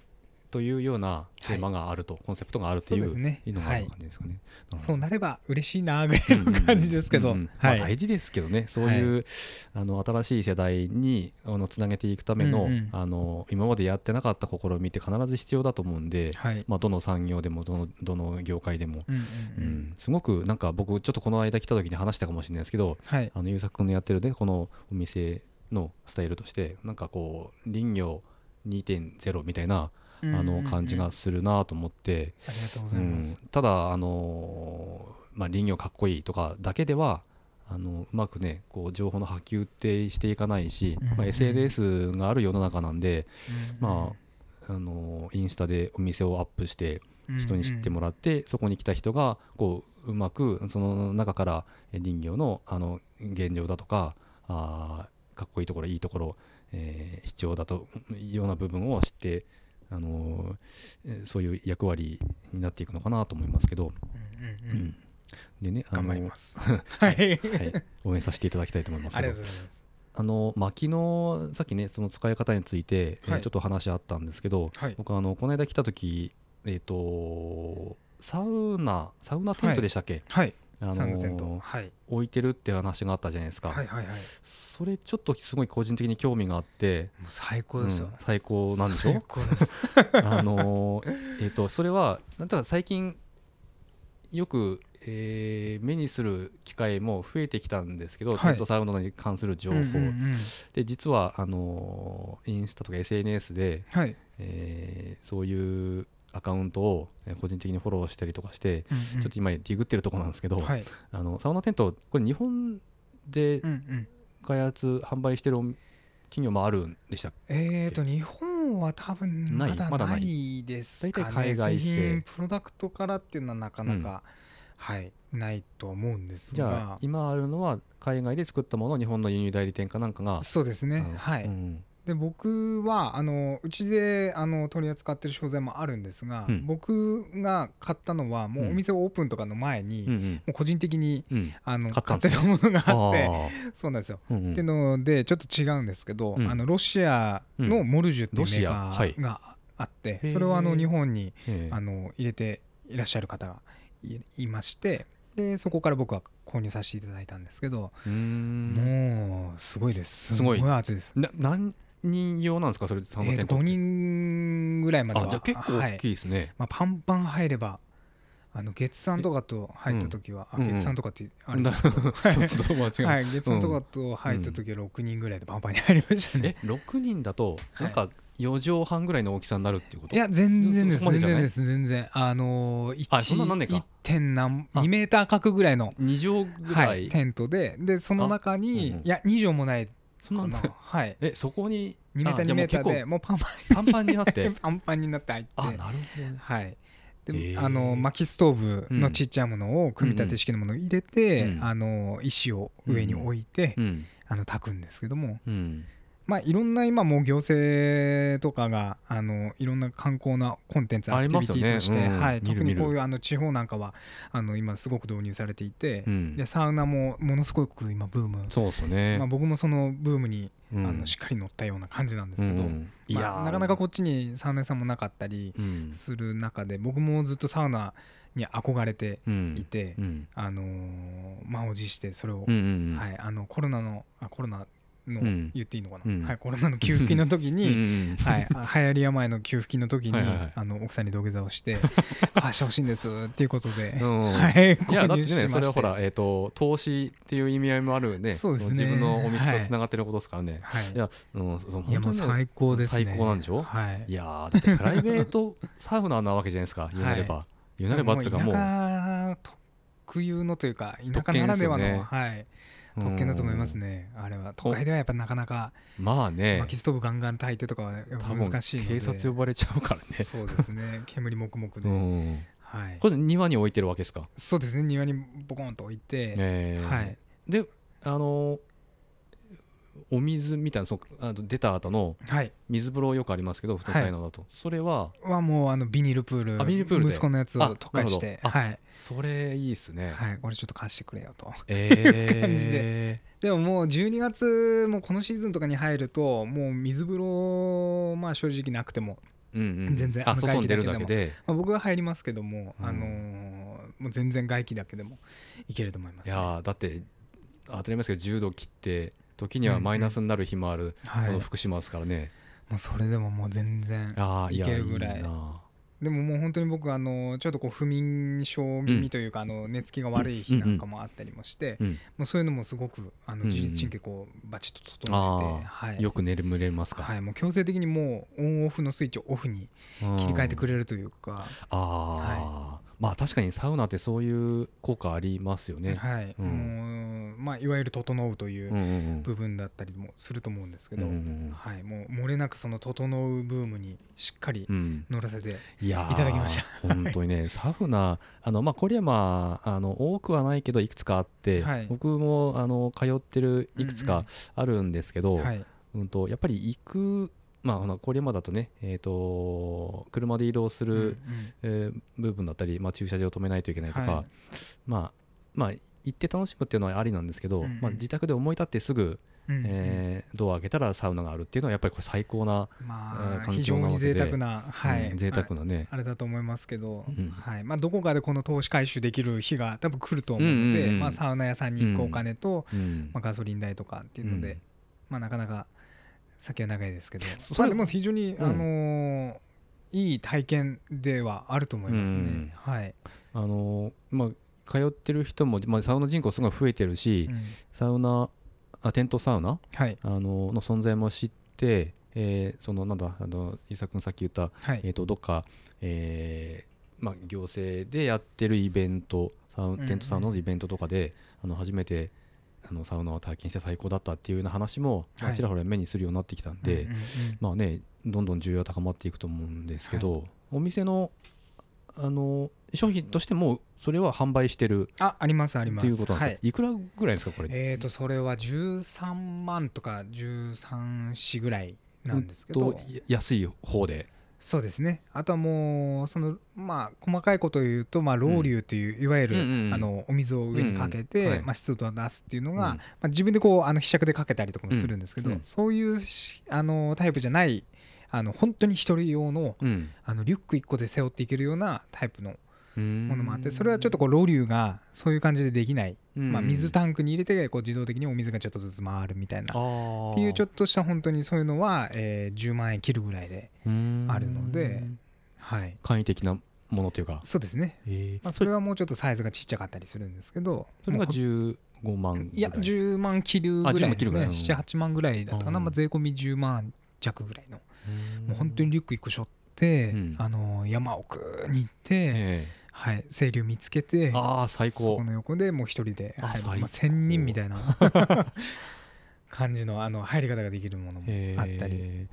というようなテーマがあると、はい、コンセプトがあるというそういうのがある感じですかね。はい、そうなれば嬉しいなぐらいの感じですけど、大事ですけどね。そういう、はい、あの新しい世代にあのつなげていくためのうんうん、あの今までやってなかった試みって必ず必要だと思うんで、まあ、どの産業でもどのどの業界でも、うん、うんうん、すごくなんか僕ちょっとこの間来た時に話したかもしれないですけど、あの優作君のやってるねこのお店のスタイルとしてなんかこう林業2.0みたいなあの感じがするなと思って、ただあの、まあ、林業かっこいいとかだけではあのうまくねこう情報の波及ってしていかないし、まあ、SNS がある世の中なんで、まあ、あのインスタでお店をアップして人に知ってもらって、そこに来た人がこううまくその中から林業のあの現状だとかあかっこいいところいいところ、えー、必要だというような部分を知ってあのそういう役割になっていくのかなと思いますけど、うん、でね頑張ります。<laughs> はい、はい、応援させていただきたいと思いますありがとうございます。あの薪のさっきねその使い方について、はい、えー、ちょっと話あったんですけど、はい、僕あのこの間来た時えっ、ー、とサウナサウナテントでしたっけ、はい、あのーはい、置いてるって話があったじゃないですか、はいはいはい、それちょっとすごい個人的に興味があって。最高ですよ、うん、最高なんでしょ？最高です。<laughs> あのー、えっ、ー、とそれはなんか最近よく、えー、目にする機会も増えてきたんですけど、はい、テントサウナに関する情報、うんうんうん、で実はあのインスタとか SNS で、はい、えー、そういうアカウントを個人的にフォローしたりとかして、うんうん、ちょっと今ディグってるところなんですけど、はい、あのサウナテントこれ日本で開発、販売してる企業もあるんでしたえーと日本は多分まだない。ですかね。大体海外製。プロダクトからっていうのはなかなか、うん、はいないと思うんですが。じゃあ今あるのは海外で作ったものを日本の輸入代理店かなんかがそうですね。はい、うん、で僕はあのうちであの取り扱ってる商材もあるんですが、うん、僕が買ったのはもうお店オープンとかの前に、うん、もう個人的に、うん、あの買ってたものがあってそうなんですよ。うんうん、っていうのでちょっと違うんですけど、あのロシアのモルジュっていうメーカーがあって、それをあの日本にあの入れていらっしゃる方がいましてでそこから僕は購入させていただいたんですけどもうすごいです。すごい熱いです。ななん人用なんですか？それサウナテント、えー、5人ぐらいまでは。じゃ結構大きいですね、はい、まあ、パンパン入ればあの月産とかと入った時は、うん、月産とかってあるんですけど、うん、はい、月産とかと入った時は6人ぐらいでパンパンに入りましたね、え6人だとなんか4畳半ぐらいの大きさになるっていうこと？いや全然です全然です全然。あのー、1. 点何2メーター角ぐらいの2畳ぐらい、はい、テントででその中に、うん、いや2畳もないそんなはい。えそこに2メーター2メーターでもうパンパンパンパンになって？パンパンになって <laughs> 入って。あなるほど、はい。で、えー、あの薪ストーブのちっちゃいものを組み立て式のものを入れて、うん、あの石を上に置いて、うん、あの炊くんですけども、うんまあ、いろんな今も行政とかがあのいろんな観光なコンテンツアクティビティとして、ねうん、はい、特にこういうあの地方なんかはあの今すごく導入されていて、うん、でサウナもものすごく今ブーム。そうですね、まあ、僕もそのブームに、あのしっかり乗ったような感じなんですけど、いやなかなかこっちにサウナ屋さんもなかったりする中で、僕もずっとサウナに憧れていて、あの満を持してそれを、はい、あのコロナのあコロナの、言っていいのかな、うん、はい、コロナの給付金の時に、<laughs> はい、流行り病の給付金の時に、あの奥さんに土下座をして <laughs> 貸してほしいんですっていうことで、はい、いやだってねそれはほら、えーと、投資っていう意味合いもあるね。そうですね。自分のお店とつながってることですからね、はい、いや、うん、そのいやもう最高ですね。最高なんでしょ、はい、いやだってプライベートサウナなわけじゃないですか。言うなれば、言うなればっていうかもう。特有のというか田舎ならではの、ね、はい特権だと思いますね、あれは都会ではやっぱなかなかまあね。薪ストーブガンガン炊いてとかは難しい警察呼ばれちゃうからね。そうですね。煙もくもくで、はい、これ庭に置いてるわけですか？そうですね。庭にボコンと置いて、えー、はい。であのお水みたいなそあ出た後の水風呂よくありますけど太さいのだと、それは？はもうあのビニールプール。あビニールプール息子のやつを特化して。はい。それいいですね。はい。これちょっと貸してくれよと、えー、<laughs> 感じで。でももう12月もこのシーズンとかに入るともう水風呂まあ正直なくても全然あの外に出るだけで、まあ、僕は入りますけども、あのもう全然外気だけでもいけると思います、いやだって当たり前ですけど10度切って時にはマイナスになる日もある、この福島ですからね、もうそれでももう全然いけるぐらい。でももう本当に僕あのちょっとこう不眠症気味というか、あの寝つきが悪い日なんかもあったりもして、もうそういうのもすごくあの自律神経こうバチッと整えて、はい、よく眠れますか。はいもう強制的にもうオンオフのスイッチをオフに切り替えてくれるというか。ああ、はいまあ確かにサウナってそういう効果ありますよね。はい、うん、まあいわゆる整うという部分だったりもすると思うんですけど、うんうん、はい、もう漏れなくその整うブームにしっかり乗らせていただきました。本当にね、<laughs> サウナあのまあこれはまああの多くはないけどいくつかあって、はい、僕もあの通ってるいくつかあるんですけど、うん、うんはい、うんとやっぱり行くまあ、あの郡山だとね、えーと、車で移動する、うんうん、えー、部分だったり、まあ、駐車場を止めないといけないとか、はい、まあまあ、行って楽しむっていうのはありなんですけど、うんうん、まあ、自宅で思い立ってすぐうんえー、ドア開けたらサウナがあるっていうのはやっぱりこれ最高な、まあ、環境なわけで非常に贅沢な、はい、うん、贅沢なね。あれだと思いますけど、うん、はい。まあ、どこかでこの投資回収できる日が多分来ると思うので、うん。うんうん、まあ、サウナ屋さんに行くお金と、うん、まあ、ガソリン代とかっていうので、まあ、なかなか先は長いですけど、<laughs> まあ、でも非常に、あのー、いい体験ではあると思いますね。はい。あのー、まあ通ってる人も、まあ、サウナ人口すごい増えてるし、サウナあテントサウナ、はい、あのの存在も知って、えー、そのなんだあの伊佐君さっき言った、はい、えーと、どっか、えーまあ、行政でやってるイベントサウテントサウナのイベントとかで、うんうん、あの初めてあのサウナを体験して最高だったっていうような話も、はい、ちらほら目にするようになってきたんで、うんうんうん、まあねどんどん需要は高まっていくと思うんですけど、はい、お店のあの商品としてもそれは販売してるあありますあります。ということなんですか、はい、いくらぐらいですかこれ？えっ、ー、とそれは13万とか13四ぐらいなんですけど。安い方でそうですね。あとはもうそのまあ細かいことを言うとまあロウリュという、いわゆる、あのお水を上にかけて、まあ、湿度を出すっていうのが、まあ、自分でこうあの柄杓でかけたりとかもするんですけど、そういうあのタイプじゃないあの本当に一人用の,、あのリュック1個で背負っていけるようなタイプのものもあってそれはちょっとこうロウリュがそういう感じでできない、まあ、水タンクに入れてこう自動的にお水がちょっとずつ回るみたいな。っていうちょっとした本当にそういうのは、えー、10万円切るぐらいであるので、はい、簡易的なものというか。そうですね、えー。まあ、それはもうちょっとサイズがちっちゃかったりするんですけどそれが15万い。や10万切るぐらいですね。78万ぐらいだったかな、まあ、税込み10万弱ぐらいのもう本当にリュック1個背負って、うん、あの山奥に行って、えーはい、清流見つけてああ最高。そこの横でもう一人で、はいまあ、1,000人みたいな。感じのあの入り方ができるものもあったり。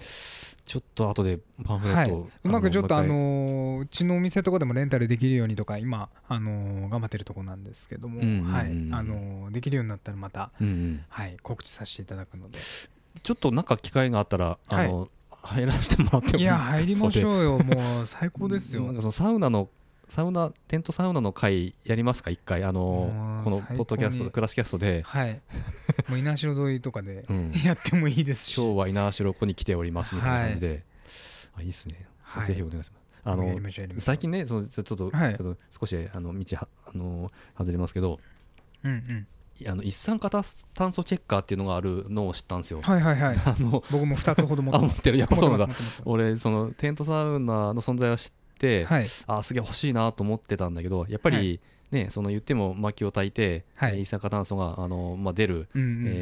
ちょっと後でパンフレット、はい、うまくちょっとあのうちのお店とかでもレンタルできるようにとか今あの頑張ってるところなんですけども、はい。あのできるようになったらまた、うんうん、はい、告知させていただくので。ちょっとなんか機会があったらあの、はい、入らせてもらってもいいですか？いや入りましょうよ。もう最高ですよ。なんかそのサウナのサウナテントサウナの会やりますか？一回。あのこのポッドキャストクラスキャストで。はい。<laughs> もう稲城沿いとかで <laughs> やってもいいですし、今日は稲城湖に来ておりますみたいな感じで、あいいですね、ぜひお願いします。あの最近ねそのちょっと,、ちょっと少しあの道はあの外れますけど、うんうん。あの一酸化炭素チェッカーっていうのがあるのを知ったんですよ。はいはいはい。<laughs> あの僕も2つほど持って持ってる。やっぱそうなんだ。俺そのテントサウナの存在は知っ、はい、あすげえ欲しいなと思ってたんだけどやっぱり、ね、その言っても薪を焚いて、はい、一酸化炭素があの、まあ、出る、うえ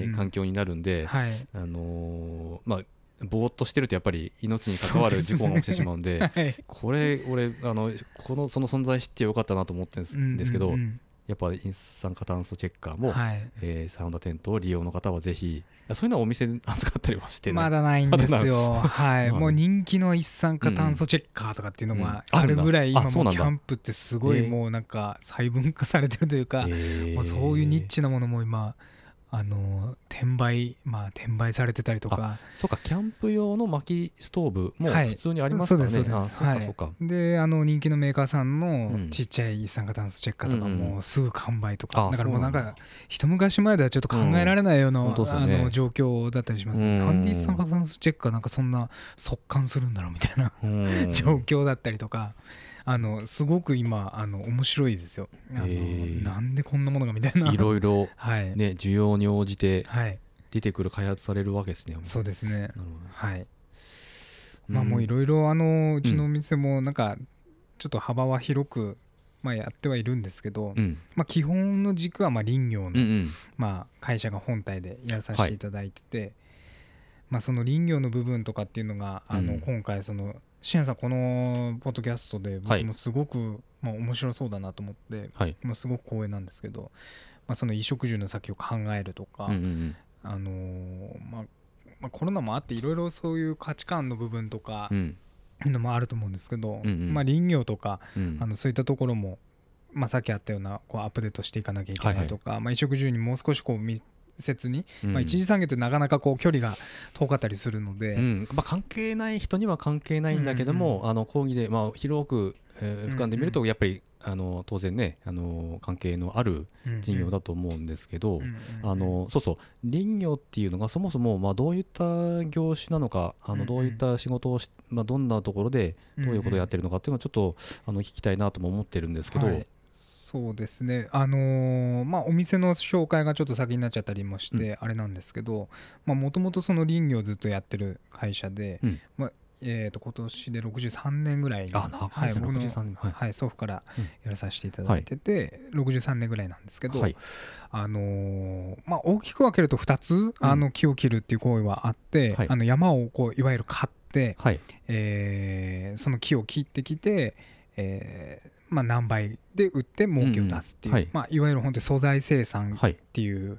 ー、環境になるんで、はい、あのー、まあぼーっとしてるとやっぱり命に関わる事故が起きてしまうんで、<laughs> はい、これ俺あのこのその存在知ってよかったなと思ってるん。ですけど、やっぱ一酸化炭素チェッカーも、はい、えー、サウナテントを利用の方はぜひそういうのはお店で <laughs> 扱ったりはしてまだないんですよ。はい。もう人気の一酸化炭素チェッカーとかっていうのがあるぐらい、今もキャンプってすごいもうなんか細分化されてるというか、えー、そういうニッチなものも今あの転売まあ転売されてたりとか。そうかキャンプ用の薪ストーブも普通にありますからね、はい、そうですそうです。はい、であの人気のメーカーさんのちっちゃい一酸化炭素チェッカーとかもすぐ完売とか、うんうん、だからもうなんか一昔前ではちょっあえられないような、うん、あの状況だったりします、ね、なんで一酸化炭素チェッカーなんかそんな速乾するんだろうみたいな <laughs> 状況だったりとかあのすごく今あの面白いですよ。あのなんでこんなものがみたいな。いろいろ、はい、ね需要に応じて出てくる開発されるわけですね。そうですね。はい。まあもういろいろあのうちのお店もなんかちょっと幅は広くまあやってはいるんですけど、うん、まあ基本の軸はまあ林業のまあ会社が本体でやらさせていただいてて、まあその林業の部分とかっていうのがあの今回そのシエンさんこのポッドキャストで僕もすごく、はい、まあ、面白そうだなと思って、はい、まあ、すごく光栄なんですけど、まあ、その衣食住の先を考えるとか、うんうんうん、あのー、まあまあ、コロナもあっていろいろそういう価値観の部分とか、のもあると思うんですけど、うんうん、まあ、林業とか、うん、あのそういったところも、まあ、さっきあったようなこうアップデートしていかなきゃいけないとか、はいはい、まあ、衣食住にもう少しこう説に、うん、まあ、一次産業ってなかなかこう距離が遠かったりするので、うん、まあ、関係ない人には関係ないんだけども、うんうん、あの講義で、まあ、広くえー、俯瞰で見るとやっぱりあの当然ねあの関係のある事業だと思うんですけど、あのそうそう。林業っていうのがそもそもまあどういった業種なのかあのどういった仕事をし、まあ、どんなところでどういうことをやってるのかっていうのをちょっとあの聞きたいなとも思ってるんですけど。はいそうですね、あのー、まあ、お店の紹介がちょっと先になっちゃったりもして、あれなんですけどもともとその林業をずっとやってる会社で、うん、まあ、えー、と今年で63年ぐらいあはい、祖父からやらさせていただいてて、うん、63年ぐらいなんですけど、はい、あのー、まあ、大きく分けると2つ、あの木を切るっていう行為はあって、あの山をこういわゆる買って、はい、えー、その木を切ってきて、えーまあ、何倍で売って儲けを出すっていう、うんはい。まあ、いわゆる本当に素材生産っていう、はい、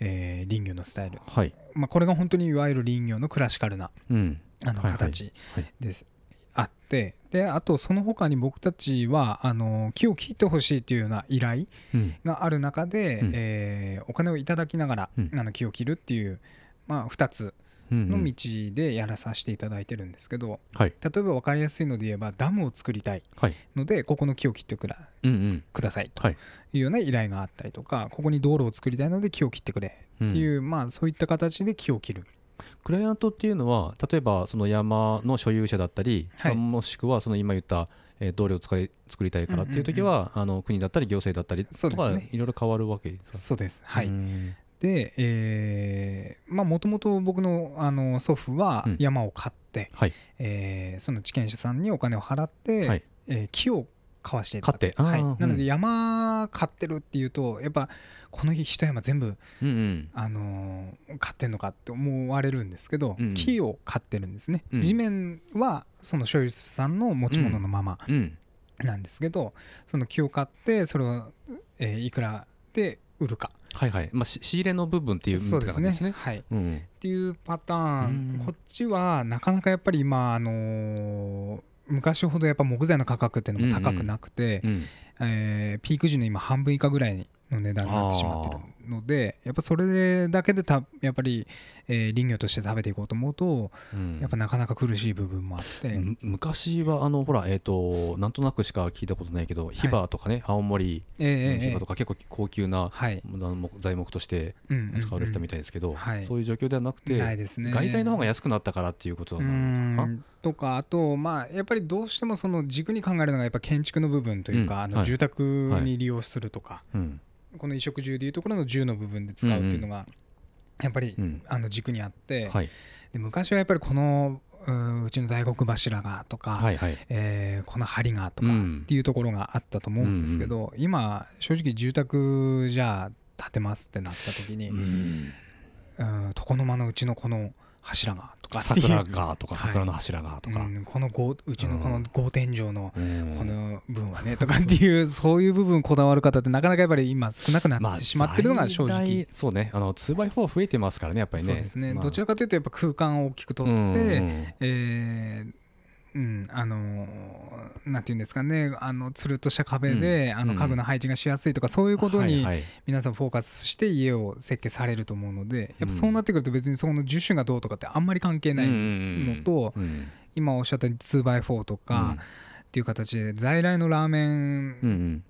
えー、林業のスタイル、はい。まあ、これが本当にいわゆる林業のクラシカルな、うん。あの形です、あってであとその他に僕たちはあの木を切ってほしいというような依頼がある中で、うん、えー、お金をいただきながら、うん、あの木を切るっていう、まあ、2つの道でやらさせていただいてるんですけど、例えば分かりやすいので言えばダムを作りたいので、ここの木を切ってくら、うんうん、ください。というような依頼があったりとかここに道路を作りたいので木を切ってくれっていう、まあ、そういった形で木を切る。クライアントっていうのは例えばその山の所有者だったり、はい、もしくはその今言ったえ道路を作り作りたいからっていう時は、あの国だったり行政だったりとか、いろいろ変わるわけですか？そうです。はいで、えー、まあもともと僕のあの祖父は山を買って、うんはい、えー、その地権者さんにお金を払って、はい、えー、木を買わしていた。買って。はい、なので山買ってるっていうとやっぱこの日一山全部、うんうん、あのー、買ってんのかって思われるんですけど、うん。うん、木を買ってるんですね、うん、地面はその所有者さんの持ち物のままなんですけど、うん、その木を買ってそれを、えー、いくらで売るかはいはい。まあ、仕入れの部分っていうそうですね、ね、はい、うん、っていうパターン、こっちはなかなかやっぱり今、あのー、昔ほどやっぱ木材の価格っていうのも高くなくて、うん。うん、えー、ピーク時の今半分以下ぐらいの値段になってしまってるのでやっぱそれだけでたやっぱり、えー、林業として食べていこうと思うと、うん、やっぱなかなか苦しい部分もあって。昔はあのほらえっ、ー、となんとなくしか聞いたことないけどヒバとかね、はい、青森ヒバとか結構高級な、はい、材木として使われてたみたいですけど、そういう状況ではなくてないです、ね、外材の方が安くなったからっていうことなのかとかあとまあやっぱりどうしてもその軸に考えるのがやっぱ建築の部分というか、うん、あの住宅に利用するとか、はい。うんこの衣食住でいうところの住の部分で使うっていうのがやっぱり、あの軸にあって、はい、で昔はやっぱりこのうちの大黒柱がとか、はいはい、えー、この梁がとかっていうところがあったと思うんですけど、うんうん、今正直住宅じゃ建てますってなった時に、うん、床の間のうちのこの柱がとか。桜がとか <laughs> 桜の柱がとか、はいうん、このうちのこの格天井のこの分はねとかっていうそういう部分こだわる方ってなかなかやっぱり今少なくなってしまってるのが正直、そうね。あの 2x4 増えてますからねやっぱりね。そうですね、まあ、どちらかというとやっぱ空間を大きくとって、えーうん、あのなんていうんですかね。あのつるっとした壁で、うん、あの家具の配置がしやすいとか、そういうことに皆さんフォーカスして家を設計されると思うのでやっぱそうなってくると別にその樹種がどうとかってあんまり関係ないのと、今おっしゃった 2x4 とかっていう形で在来のラーメン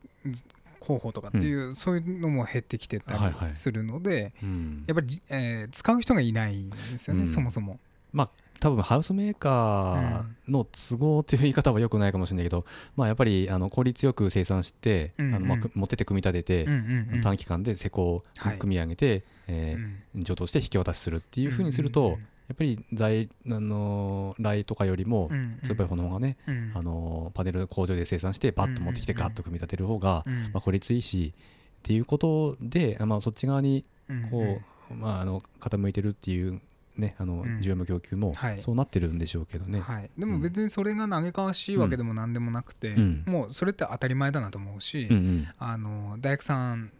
候補とかっていう、そういうのも減ってきてたりするので、やっぱり、えー、使う人がいないんですよね、そもそも。まあ多分ハウスメーカーの都合という言い方はよくないかもしれないけど、まあ、やっぱりあの効率よく生産して、あのまあ、持ってて組み立てて、短期間で施工を組み上げて、えー、上等して引き渡しするっていうふうにすると、やっぱり在あの来とかよりもツーパイフォの方がね、あのパネル工場で生産してバッと持ってきてガッと組み立てる方が、まあ、効率いいしっていうことで、まあ、そっち側にこう、まあ、あの傾いてるっていうね、あの需要も供給もそうなってるんでしょうけどね、はい、でも別にそれが嘆かわしいわけでもなんでもなくて、うん、もうそれって当たり前だなと思うし、うんうん、あの大工さん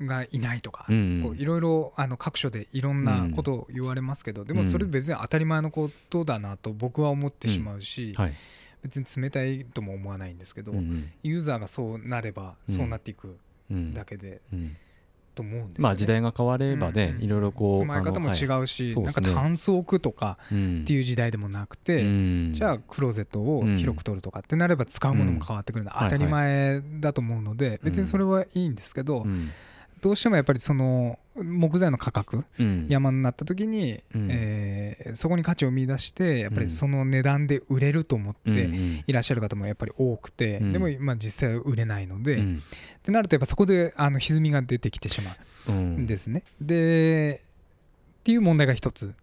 がいないとかいろいろ各所でいろんなことを言われますけど、でもそれ別に当たり前のことだなと僕は思ってしまうし、はい、別に冷たいとも思わないんですけど、ユーザーがそうなればそうなっていくだけで。と思うんですよ、ね、まあ時代が変わればね、うんうん、いろいろこう住まい方も違うし、はい、なんかタンス置くとかっていう時代でもなくて、うん、じゃあクローゼットを広く取るとかってなれば使うものも変わってくるのは当たり前だと思うので、別にそれはいいんですけど、どうしてもやっぱりその木材の価格、うん、山になった時に、うん、えー、そこに価値を見出してやっぱりその値段で売れると思っていらっしゃる方もやっぱり多くて、うん、でもまあ実際は売れないので、ってなるとやっぱそこであの歪みが出てきてしまうんですね。でっていう問題が一つ。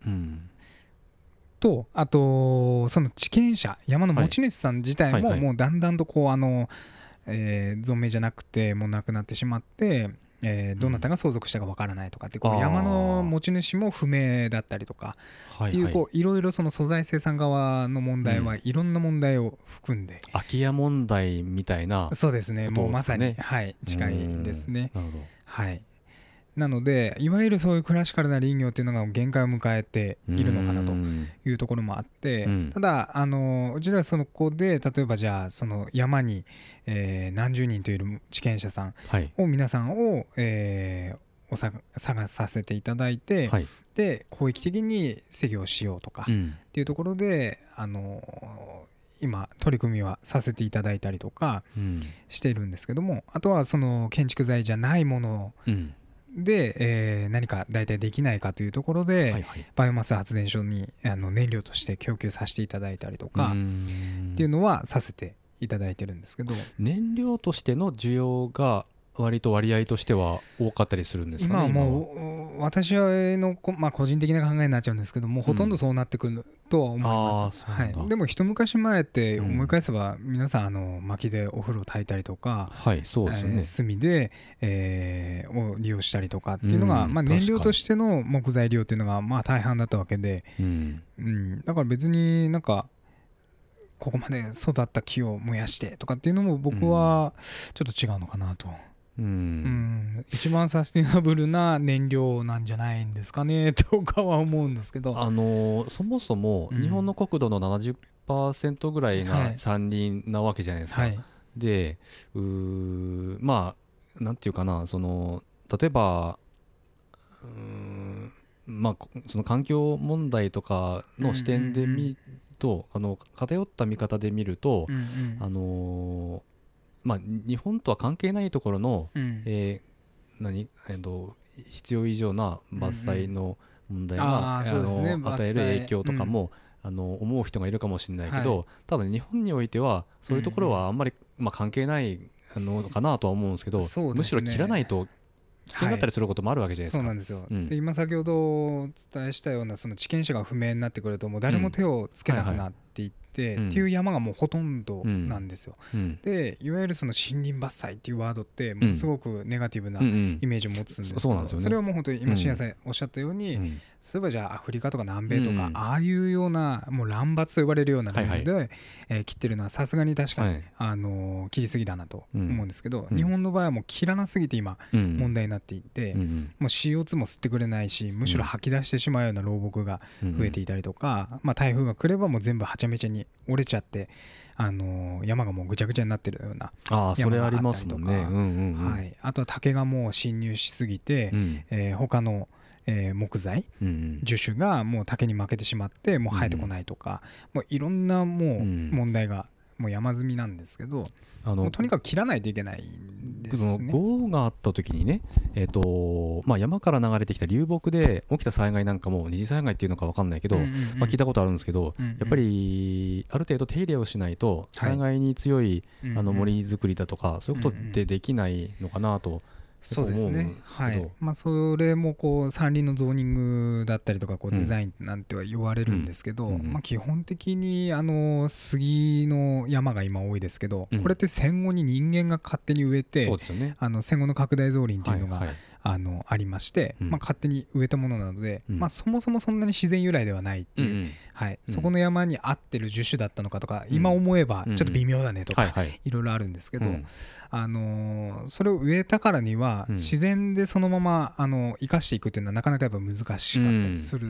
とあとその地権者山の持ち主さん自体ももうだんだんとこうあの、えー、存命じゃなくてもうなくなってしまってえー、どなたが相続したかわからないとかってこう山の持ち主も不明だったりとかっていうこういろいろその素材生産側の問題はいろんな問題を含んで、空き家問題みたいなそうですね。もうまさにはい近いですね。はいなのでいわゆるそういうクラシカルな林業っていうのが限界を迎えているのかなというところもあって、ただあのうちではそのこで例えばじゃあその山に、えー、何十人という地権者さんを皆さんを、えー、お探させていただいて、はい、で広域的に制御をしようとかっていうところで、あの今取り組みはさせていただいたりとかしているんですけども、あとはその建築材じゃないもので、えー、何か代替できないかというところで、はいはい、バイオマス発電所にあの燃料として供給させていただいたりとかっていうのはさせていただいてるんですけど。燃料としての需要が割と割合としては多かったりするんですかね今はもう私の、まあ、個人的な考えになっちゃうんですけどもほとんどそうなってくるとは思います、うん、はい、でも一昔前って思い返せば、皆さんあの薪でお風呂炊いたりとか、はいそうですね、えー、炭で、えー、を利用したりとかっていうのが、うん、まあ、燃料としての木材利用っていうのがまあ大半だったわけで、うん、うん、だから別になんかここまで育った木を燃やしてとかっていうのも僕はちょっと違うのかなと。うん、一番サスティナブルな燃料なんじゃないんですかね <laughs> とかは思うんですけど、あのー、そもそも日本の国土の70%ぐらいが山林なわけじゃないですか。はい、でうまあなんていうかなその例えばうんまあその環境問題とかの視点で見ると、あの偏った見方で見ると、うんうん、あのまあ、日本とは関係ないところの、うん、えー、何？えーと、必要以上な伐採の問題が、うん。うん、あの与える影響とかも、うん、あの思う人がいるかもしれないけど、はい、ただ日本においてはそういうところはあんまり、まあ、関係ないのかなとは思うんですけど、ね、むしろ切らないと危険だったりすることもあるわけじゃないですか、はい、そうなんですよ、うん、で今先ほどお伝えしたようなその地権者が不明になってくるともう誰も手をつけなくなっていって、っていう山がもうほとんどなんですよ。でいわゆるその森林伐採っていうワードってもうすごくネガティブなイメージを持つんですけどそれはもう本当に今信也さんおっしゃったように例えばじゃあアフリカとか南米とかああいうようなもう乱伐と呼ばれるようなレベルでえ切ってるのはさすがに確かにあの切りすぎだなと思うんですけど日本の場合はもう切らなすぎて今問題になっていてもう CO2 も吸ってくれないしむしろ吐き出してしまうような老木が増えていたりとかまあ台風が来ればもう全部はちゃめちゃに折れちゃってあの山がもうぐちゃぐちゃになってるような山があったりとかはい。あとは竹がもう侵入しすぎて、うん、えー、他のえー、木材、樹種がもう竹に負けてしまってもう生えてこないとか、もういろんなもう問題がもう山積みなんですけど、あのとにかく切らないといけないですね。豪雨があった時にね、えーとまあ、山から流れてきた流木で起きた災害なんかも二次災害っていうのか分かんないけど、うんうんうん、まあ、聞いたことあるんですけど、うんうん、やっぱりある程度手入れをしないと災害に強い、はい、あの森作りだとか、そういうことってできないのかなと。うんうんそうですね、はい。まあ、それもこう山林のゾーニングだったりとかこうデザインなんては言われるんですけど、うん、まあ、基本的にあの杉の山が今多いですけど、これって戦後に人間が勝手に植えて、ね、あの戦後の拡大造林っていうのが、はいはいあのありまして、まあ、勝手に植えたものなので、まあ、そもそもそんなに自然由来ではないっていう、はい、そこの山に合ってる樹種だったのかとか、今思えばちょっと微妙だねとか、<laughs> いろいろあるんですけど、あのそれを植えたからには、自然でそのままあの生かしていくっていうのはなかなかやっぱ難しかったりする。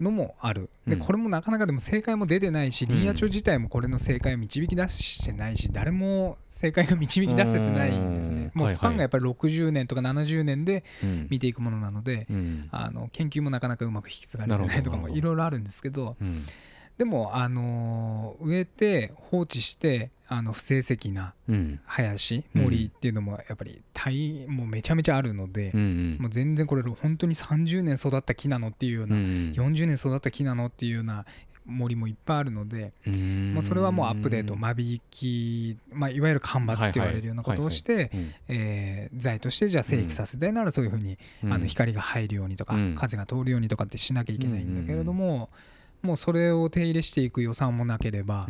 のもある。でこれもなかなかでも正解も出てないし林野庁自体もこれの正解を導き出してないし誰も正解が導き出せてないんですね。もうスパンがやっぱり60年とか70年で見ていくものなのであの研究もなかなかうまく引き継がれてないとかもいろいろあるんですけどでも、あの植えて放置してあの不成績な林、うん、森っていうのもやっぱり大もうめちゃめちゃあるので、うんうん、もう全然これ本当に30年育った木なのっていうような、うん、40年育った木なのっていうような森もいっぱいあるので、まあ、それはもうアップデート間引き、まあ、いわゆる間伐って言われるようなことをして材としてじゃあ生育させたいならそういうふうに、あの光が入るようにとか、風が通るようにとかってしなきゃいけないんだけれども。もうそれを手入れしていく予算もなければ、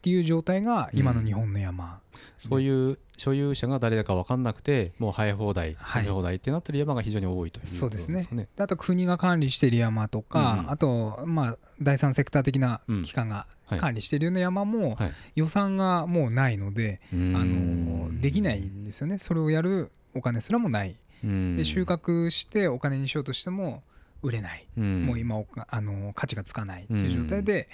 っていう状態が今の日本の山、うん、そういう所有者が誰だか分かんなくてもう生え放題生え放題ってなってる山が非常に多いという、ね、そうですね。あと国が管理している山とか、うん、あとまあ第三セクター的な機関が管理しているような山も予算がもうないので、はい、あのできないんですよね。それをやるお金すらもない。で収穫してお金にしようとしても売れない、うん、もう今あの価値がつかないっていう状態で、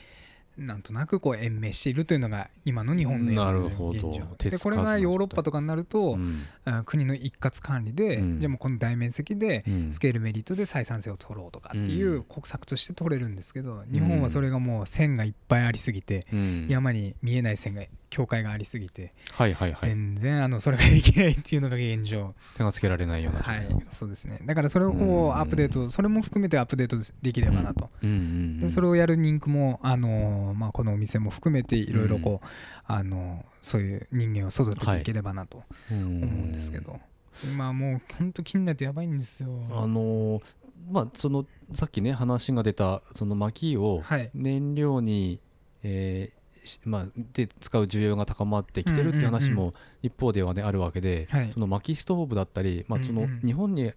なんとなくこう延命しているというのが今の日本の現状。でこれがヨーロッパとかになると、うん、国の一括管理で、うん、じゃあもうこの大面積でスケールメリットで採算性を取ろうとかっていう国策として取れるんですけど、日本はそれがもう線がいっぱいありすぎて、山に見えない線が境界がありすぎて、はいはいはい、全然あのそれができないっていうのが現状。手がつけられないようなはい、そうですね。だからそれをこうアップデートそれも含めてアップデートできればなと、でそれをやる人気もあの、まあ、このお店も含めていろいろこう、あのそういう人間を育てていければなと思うんですけど、今もう本当気になってやばいんですよ。あのまあそのさっきね話が出たその薪を燃料に、はい、えーまあ、で使う需要が高まってきてるっていう話も一方では、ね、あるわけで、その薪ストーブだったり、まあ、その日本に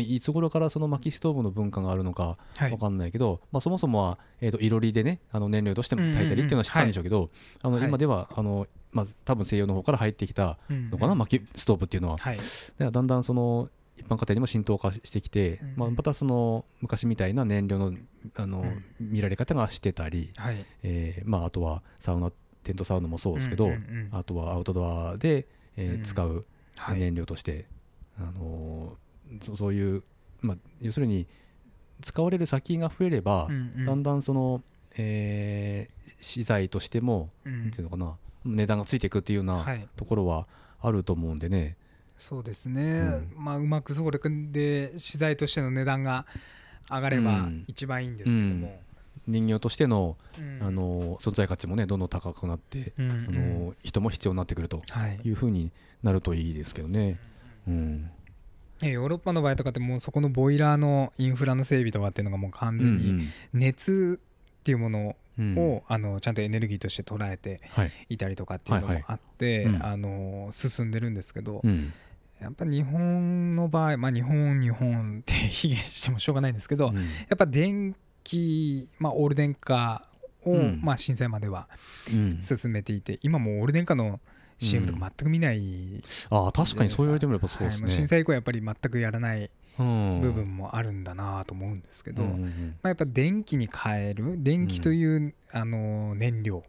いつ頃からその薪ストーブの文化があるのか分かんないけど、まあ、そもそもは、えー、といろりでねあの燃料としても炊いたりっていうのはしてたんでしょうけど、あの今ではあの、まあ、多分西洋の方から入ってきたのかな、薪ストーブっていうのは。だんだんその一般家庭にも浸透化してきて、うん、まあ、またその昔みたいな燃料のあの、うん、見られ方がしてたり、はい、えー、まあ、あとはサウナテントサウナもそうですけど、うんうんうん、あとはアウトドアで、えー、使う燃料として、はい、あのー、そういう、まあ、要するに使われる先が増えれば、うんうん、だんだんその、えー、資材としても、うん、ていうのかな値段がついていくっていうようなところはあると思うんでね、そうですね、うん、まあうまくそれで資材としての値段が上がれば一番いいんですけども、うん、人形としての,、あの存在価値もねどんどん高くなって、うん。うん、あの人も必要になってくるとい。うふうになるといいですけどね。うん。ヨーロッパの場合とかってもうそこのボイラーのインフラの整備とかっていうのがもう完全に熱っていうものを、あのちゃんとエネルギーとして捉えてい。たりとかっていうのもあって、あの進んでるんですけど、やっぱ日本の場合、まあ、日本日本って卑下してもしょうがないんですけど、うん、やっぱ電気、まあ、オール電化を、うん、まあ、震災までは進めていて、うん、今もオール電化の CM とか全く見ない、ああ確かにそう言われてみればそうですね、はい、震災以降やっぱり全くやらない部分もあるんだなと思うんですけど、まあ、やっぱ電気に変える電気という、あの燃料、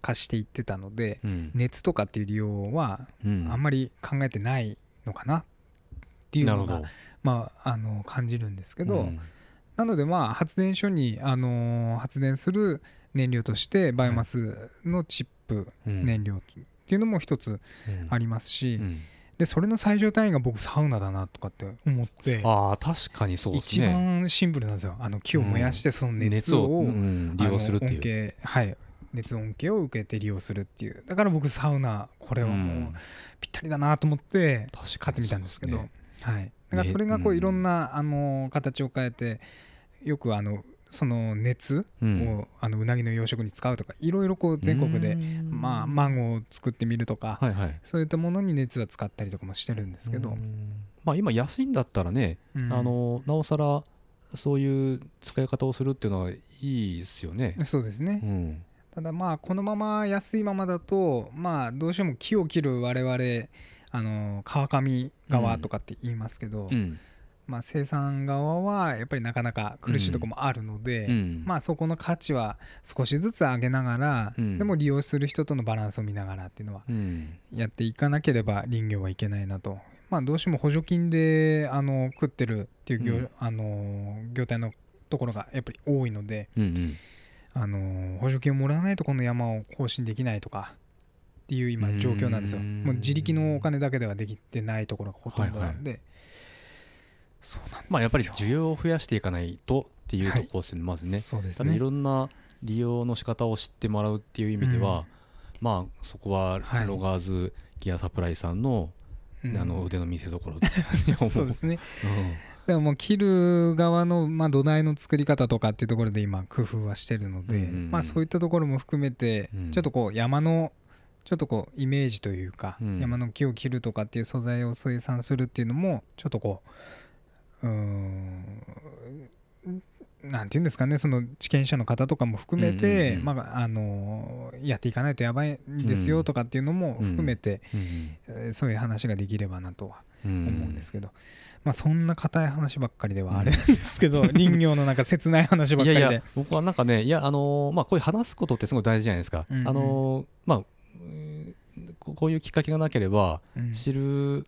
化していってたので、熱とかっていう利用はあんまり考えてないのかな？っていうのが、まあ、あの感じるんですけど、うん、なのでまあ発電所に、あの発電する燃料としてバイオマスのチップ燃料っていうのも一つありますし、うん、でそれの最上単位が僕サウナだなとかって思ってあ確かにそうです、ね、一番シンプルなんですよ。あの木を燃やしてその熱を,、利用するっていう。はい熱恩恵を受けて利用するっていう。だから僕サウナこれはもうぴったりだなと思って買ってみたんですけど、ね、はい、だからそれがこういろんな、あの形を変えてよくあのその熱を、あのうなぎの養殖に使うとかいろいろこう全国で、まあ、マンゴーを作ってみるとか、そういったものに熱は使ったりとかもしてるんですけど、まあ、今安いんだったらね、あのなおさらそういう使い方をするっていうのはいいですよね。そうですね、うんただまあこのまま安いままだとまあどうしても木を切る我々あの川上側とかって言いますけど、うん、まあ、生産側はやっぱりなかなか苦しいところもあるので、うん、まあ、そこの価値は少しずつ上げながら、うん、でも利用する人とのバランスを見ながらっていうのはやっていかなければ林業はいけないなと、まあ、どうしても補助金であの食ってるっていう業,、うん、あの業態のところがやっぱり多いので、あの補助金をもらわないとこの山を更新できないとかっていう今状況なんですよ。もう自力のお金だけではできてないところがほとんどなんで、はいはい。そうなんまあやっぱり需要を増やしていかないとっていうところですね、まずねそうですね。いろんな利用の仕方を知ってもらうっていう意味では、まあそこはロガーズギアサプライさんの,、あの腕の見せ所 <laughs> そうですね、でももう切る側の、まあ、土台の作り方とかっていうところで今工夫はしてるので、まあ、そういったところも含めて、ちょっとこう山のちょっとこうイメージというか、山の木を切るとかっていう素材を生産するっていうのもちょっとこううんなんていうんですかねその地権者の方とかも含めて、まあ、あのやっていかないとやばいんですよとかっていうのも含めて、そういう話ができればなとは思うんですけど。まあ、そんな硬い話ばっかりではあれなんですけど、<laughs> 林業のなんか切ない話ばっかりで。いやいや僕はなんかねいやあのまあこういう話すことってすごい大事じゃないですか、うんうん、あのまあこういうきっかけがなければ知る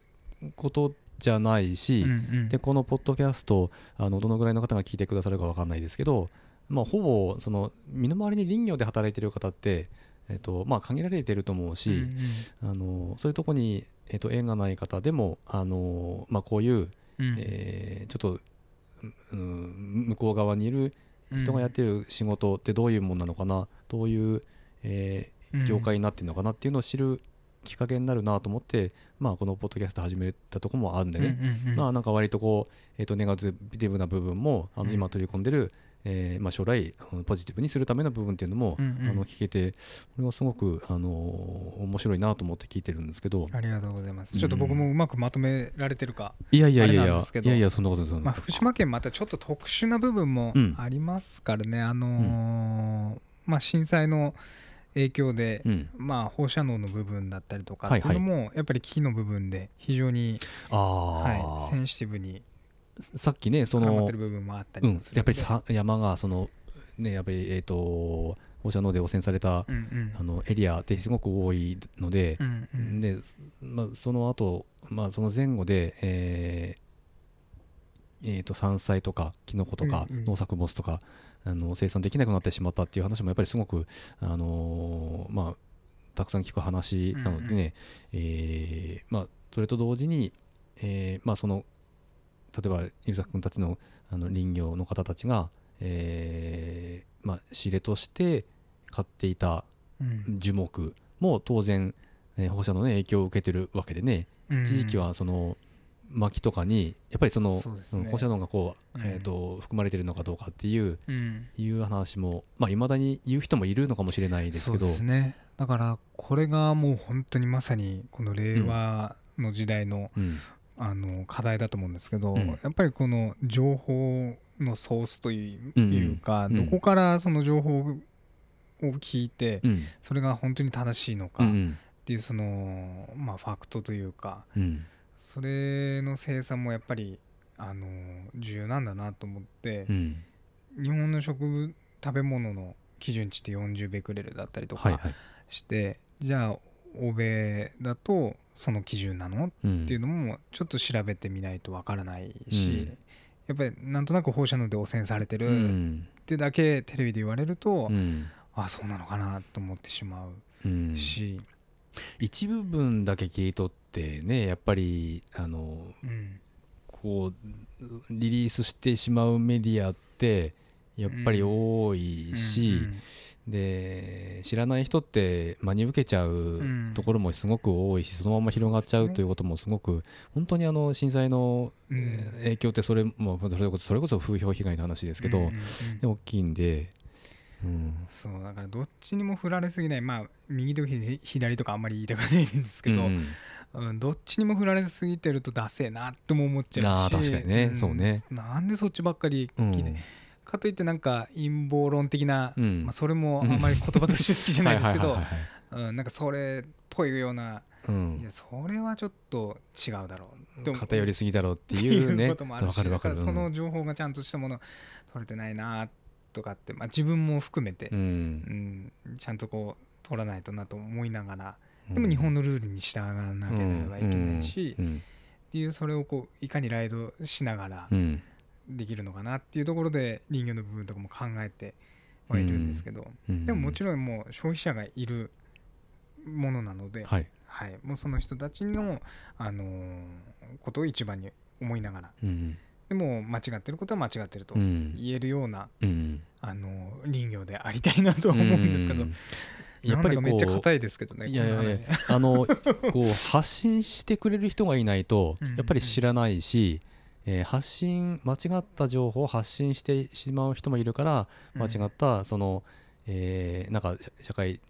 ことじゃないし、うんうん、でこのポッドキャストあのどのぐらいの方が聞いてくださるか分かんないですけど、まあ、ほぼその身の回りに林業で働いてる方って、えーとまあ、限られてると思うし、うんうん、あのそういうとこに、えーと、縁がない方でもあの、まあ、こういう、うん、えー、ちょっと、うん、向こう側にいる人がやってる仕事ってどういうもんなのかなどういう、えー、業界になってるのかなっていうのを知るきっかけになるなと思って、まあ、このポッドキャスト始めたとこもあるんでね、うんうんうん、まあなんか割とこう、えー、とネガティブな部分もあの今取り込んでる、えーまあ、将来ポジティブにするための部分っていうのも、うんうん、あの聞けてこれはすごく、あのー、面白いなと思って聞いてるんですけど。ありがとうございます、ちょっと僕もうまくまとめられてるかいやいやいやいやいやいやそんなことですまあ、福島県またちょっと特殊な部分もありますからね、うん、あのー、まあ、震災の影響で、うん、まあ放射能の部分だったりとかっていうのも、やっぱり木の部分で非常に、はい、センシティブにさっきねそのやっぱりさ山がそのねやっぱりえっ、ー、と放射能で汚染された、うんうん、あのエリアってすごく多いので、うんうん、でまあ、その後、まあその前後で、えーえー、と山菜とかキノコとか農作物とか、あの生産できなくなってしまったっていう話もやっぱりすごく、あのー、まあ、たくさん聞く話なのでね、うんうん、えー、まあ、それと同時に、えーまあ、その例えば優作君たちのあの林業の方たちが、えーまあ、仕入れとして買っていた樹木も当然、えー、放射能の影響を受けてるわけでね、一時期はその、薪とかにやっぱりそのそ、ね、放射能がこう、えーと、含まれてるのかどうかっていう、うん、いう話もまあいまだに言う人もいるのかもしれないですけど。そうですね。だからこれがもう本当にまさにこの令和の時代の,、あの課題だと思うんですけど、やっぱりこの情報のソースというか、どこからその情報を聞いて、それが本当に正しいのかっていうその、まあ、ファクトというか、それの生産もやっぱりあの重要なんだなと思って、うん、日本の植物食べ物の基準値って40ベクレルだったりとかして、はい。はい、じゃあ欧米だとその基準なの、うん、っていうのもちょっと調べてみないとわからないし、うん、やっぱりなんとなく放射能で汚染されてるってだけテレビで言われると、うん、あそうなのかなと思ってしまうし、一部分だけ切り取ってねやっぱりあの、うん、こうリリースしてしまうメディアってやっぱり多いし、で知らない人って真に受けちゃうところもすごく多いし、そのまま広がっちゃうということもすごく本当にあの震災の影響ってそれもそれこそそれこそ風評被害の話ですけど、で大きいんでうん、そうだからどっちにも振られすぎない。まあ右と左とかあんまり言いたくないんですけど、うん。うん、どっちにも振られすぎてるとダセえなとも思っちゃうし。あ確かにね、うん、そうね。なんでそっちばっかり聞いて、かといってなんか陰謀論的な、まあ、それもあんまり言葉として好きじゃないですけどうん、なんかそれっぽいような、うん、いやそれはちょっと違うだろう偏りすぎだろうっていうね。こともあるしかるかその情報がちゃんとしたもの取れてないなとかって、まあ、自分も含めて、うん、うん、ちゃんとこう取らないとなと思いながらでも日本のルールに従わなければいけないし、っていうそれをこういかにライドしながらできるのかなっていうところで人形の部分とかも考えてはいるんですけど、でももちろんもう消費者がいるものなので、はい、はい、もうその人たちの、あのー、ことを一番に思いながら、うん、でも間違ってることは間違ってると言えるような、うん、あのー、林業でありたいなとは思うんですけど。<laughs> やっぱりめっちゃ硬いですけどね。いやいやいや <laughs> あのこう発信してくれる人がいないとやっぱり知らないし、えー、発信間違った情報を発信してしまう人もいるから間違ったその、えー、なんか社会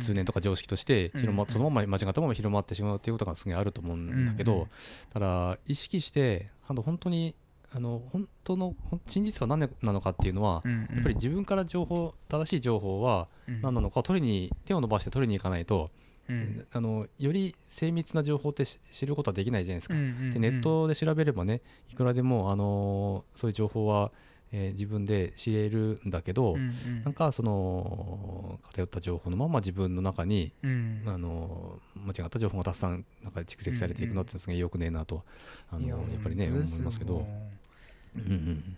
通念とか常識として広ま、そのまま間違ったまま広まってしまうっていうことがすげえあると思うんだけど、ただ意識して本当にあの本当の真実は何なのかっていうのは、やっぱり自分から情報正しい情報は何なのか取りに手を伸ばして取りに行かないとうん、あのより精密な情報って知ることはできないじゃないですか、うんうんうん、でネットで調べればねいくらでも、あのそういう情報は、えー、自分で知れるんだけど、うんうん、なんかその偏った情報のまま自分の中に、うん、あの間違った情報がたくさんなんか蓄積されていくのってすげえよくねえなとあのやっぱりね思いますけど、うんうん、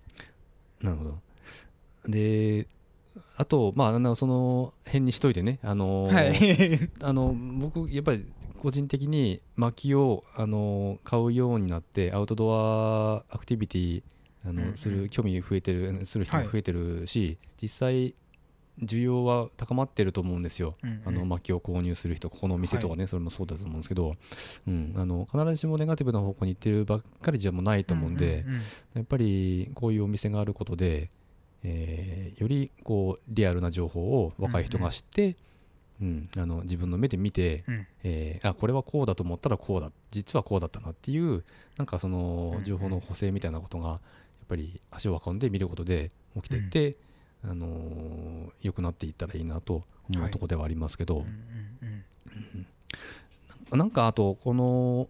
なるほど。であと、まあ、あのその辺にしといてね、あのーはい、<laughs> あの僕、やっぱり個人的に薪を、あのー、買うようになってアウトドアアクティビティあの、うん、する興味増えてるする人も増えてるし、はい、実際需要は高まってると思うんですよ、うんうん、あの薪を購入する人ここのお店とかね、はい、それもそうだと思うんですけど、うん、あの必ずしもネガティブな方向に行ってるばっかりじゃもないと思うんで、うんうんうん、やっぱりこういうお店があることでえー、よりこうリアルな情報を若い人が知って、うん、うん、あの自分の目で見て、うん、えー、あこれはこうだと思ったらこうだ実はこうだったなっていうなんかその情報の補正みたいなことがやっぱり足を運んで見ることで起きていって、うん、あのー、良くなっていったらいいなと思うところではありますけど、はい、なんかあとこの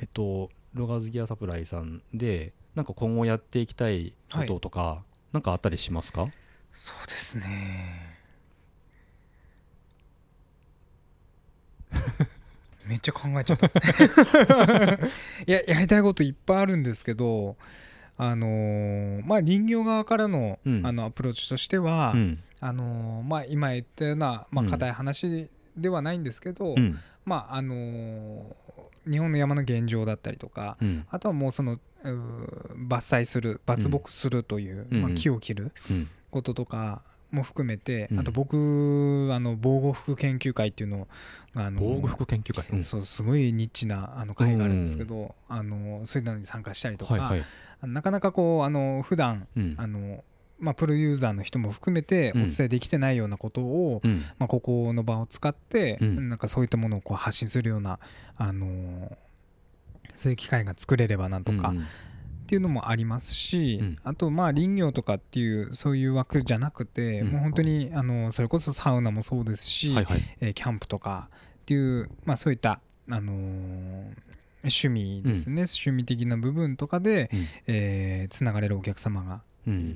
えっとロガーズギアサプライさんでなんか今後やっていきたいこととか、はい何かあったりしますか？そうですね。<laughs> めっちゃ考えちゃった。<laughs> いややりたいこといっぱいあるんですけどあのー、まあ林業側からのうん、あのアプローチとしては、うん、あのー、まあ、今言ったような、まあ、硬い話ではないんですけど、うん、まああのー、日本の山の現状だったりとか、あとはもうその伐採する伐木するという、まあ、木を切ることとかも含めて、あと僕あの防護服研究会っていうのをあの防護服研究会、そうすごいニッチなあの会があるんですけど、あのそういうのに参加したりとか、はいはい、なかなかこうあの普段、うん、あのまあ、プロユーザーの人も含めてお伝えできてないようなことを、うん、まあ、ここの場を使って、うん、なんかそういったものをこう発信するような、あのー、そういう機会が作れればなんとか、っていうのもありますし、うん、あとまあ林業とかっていうそういう枠じゃなくて、うん、もう本当にあのそれこそサウナもそうですし、はいはい、えー、キャンプとかっていう、まあ、そういった、あのー、趣味ですね、うん、趣味的な部分とかで、うん、えー、つながれるお客様が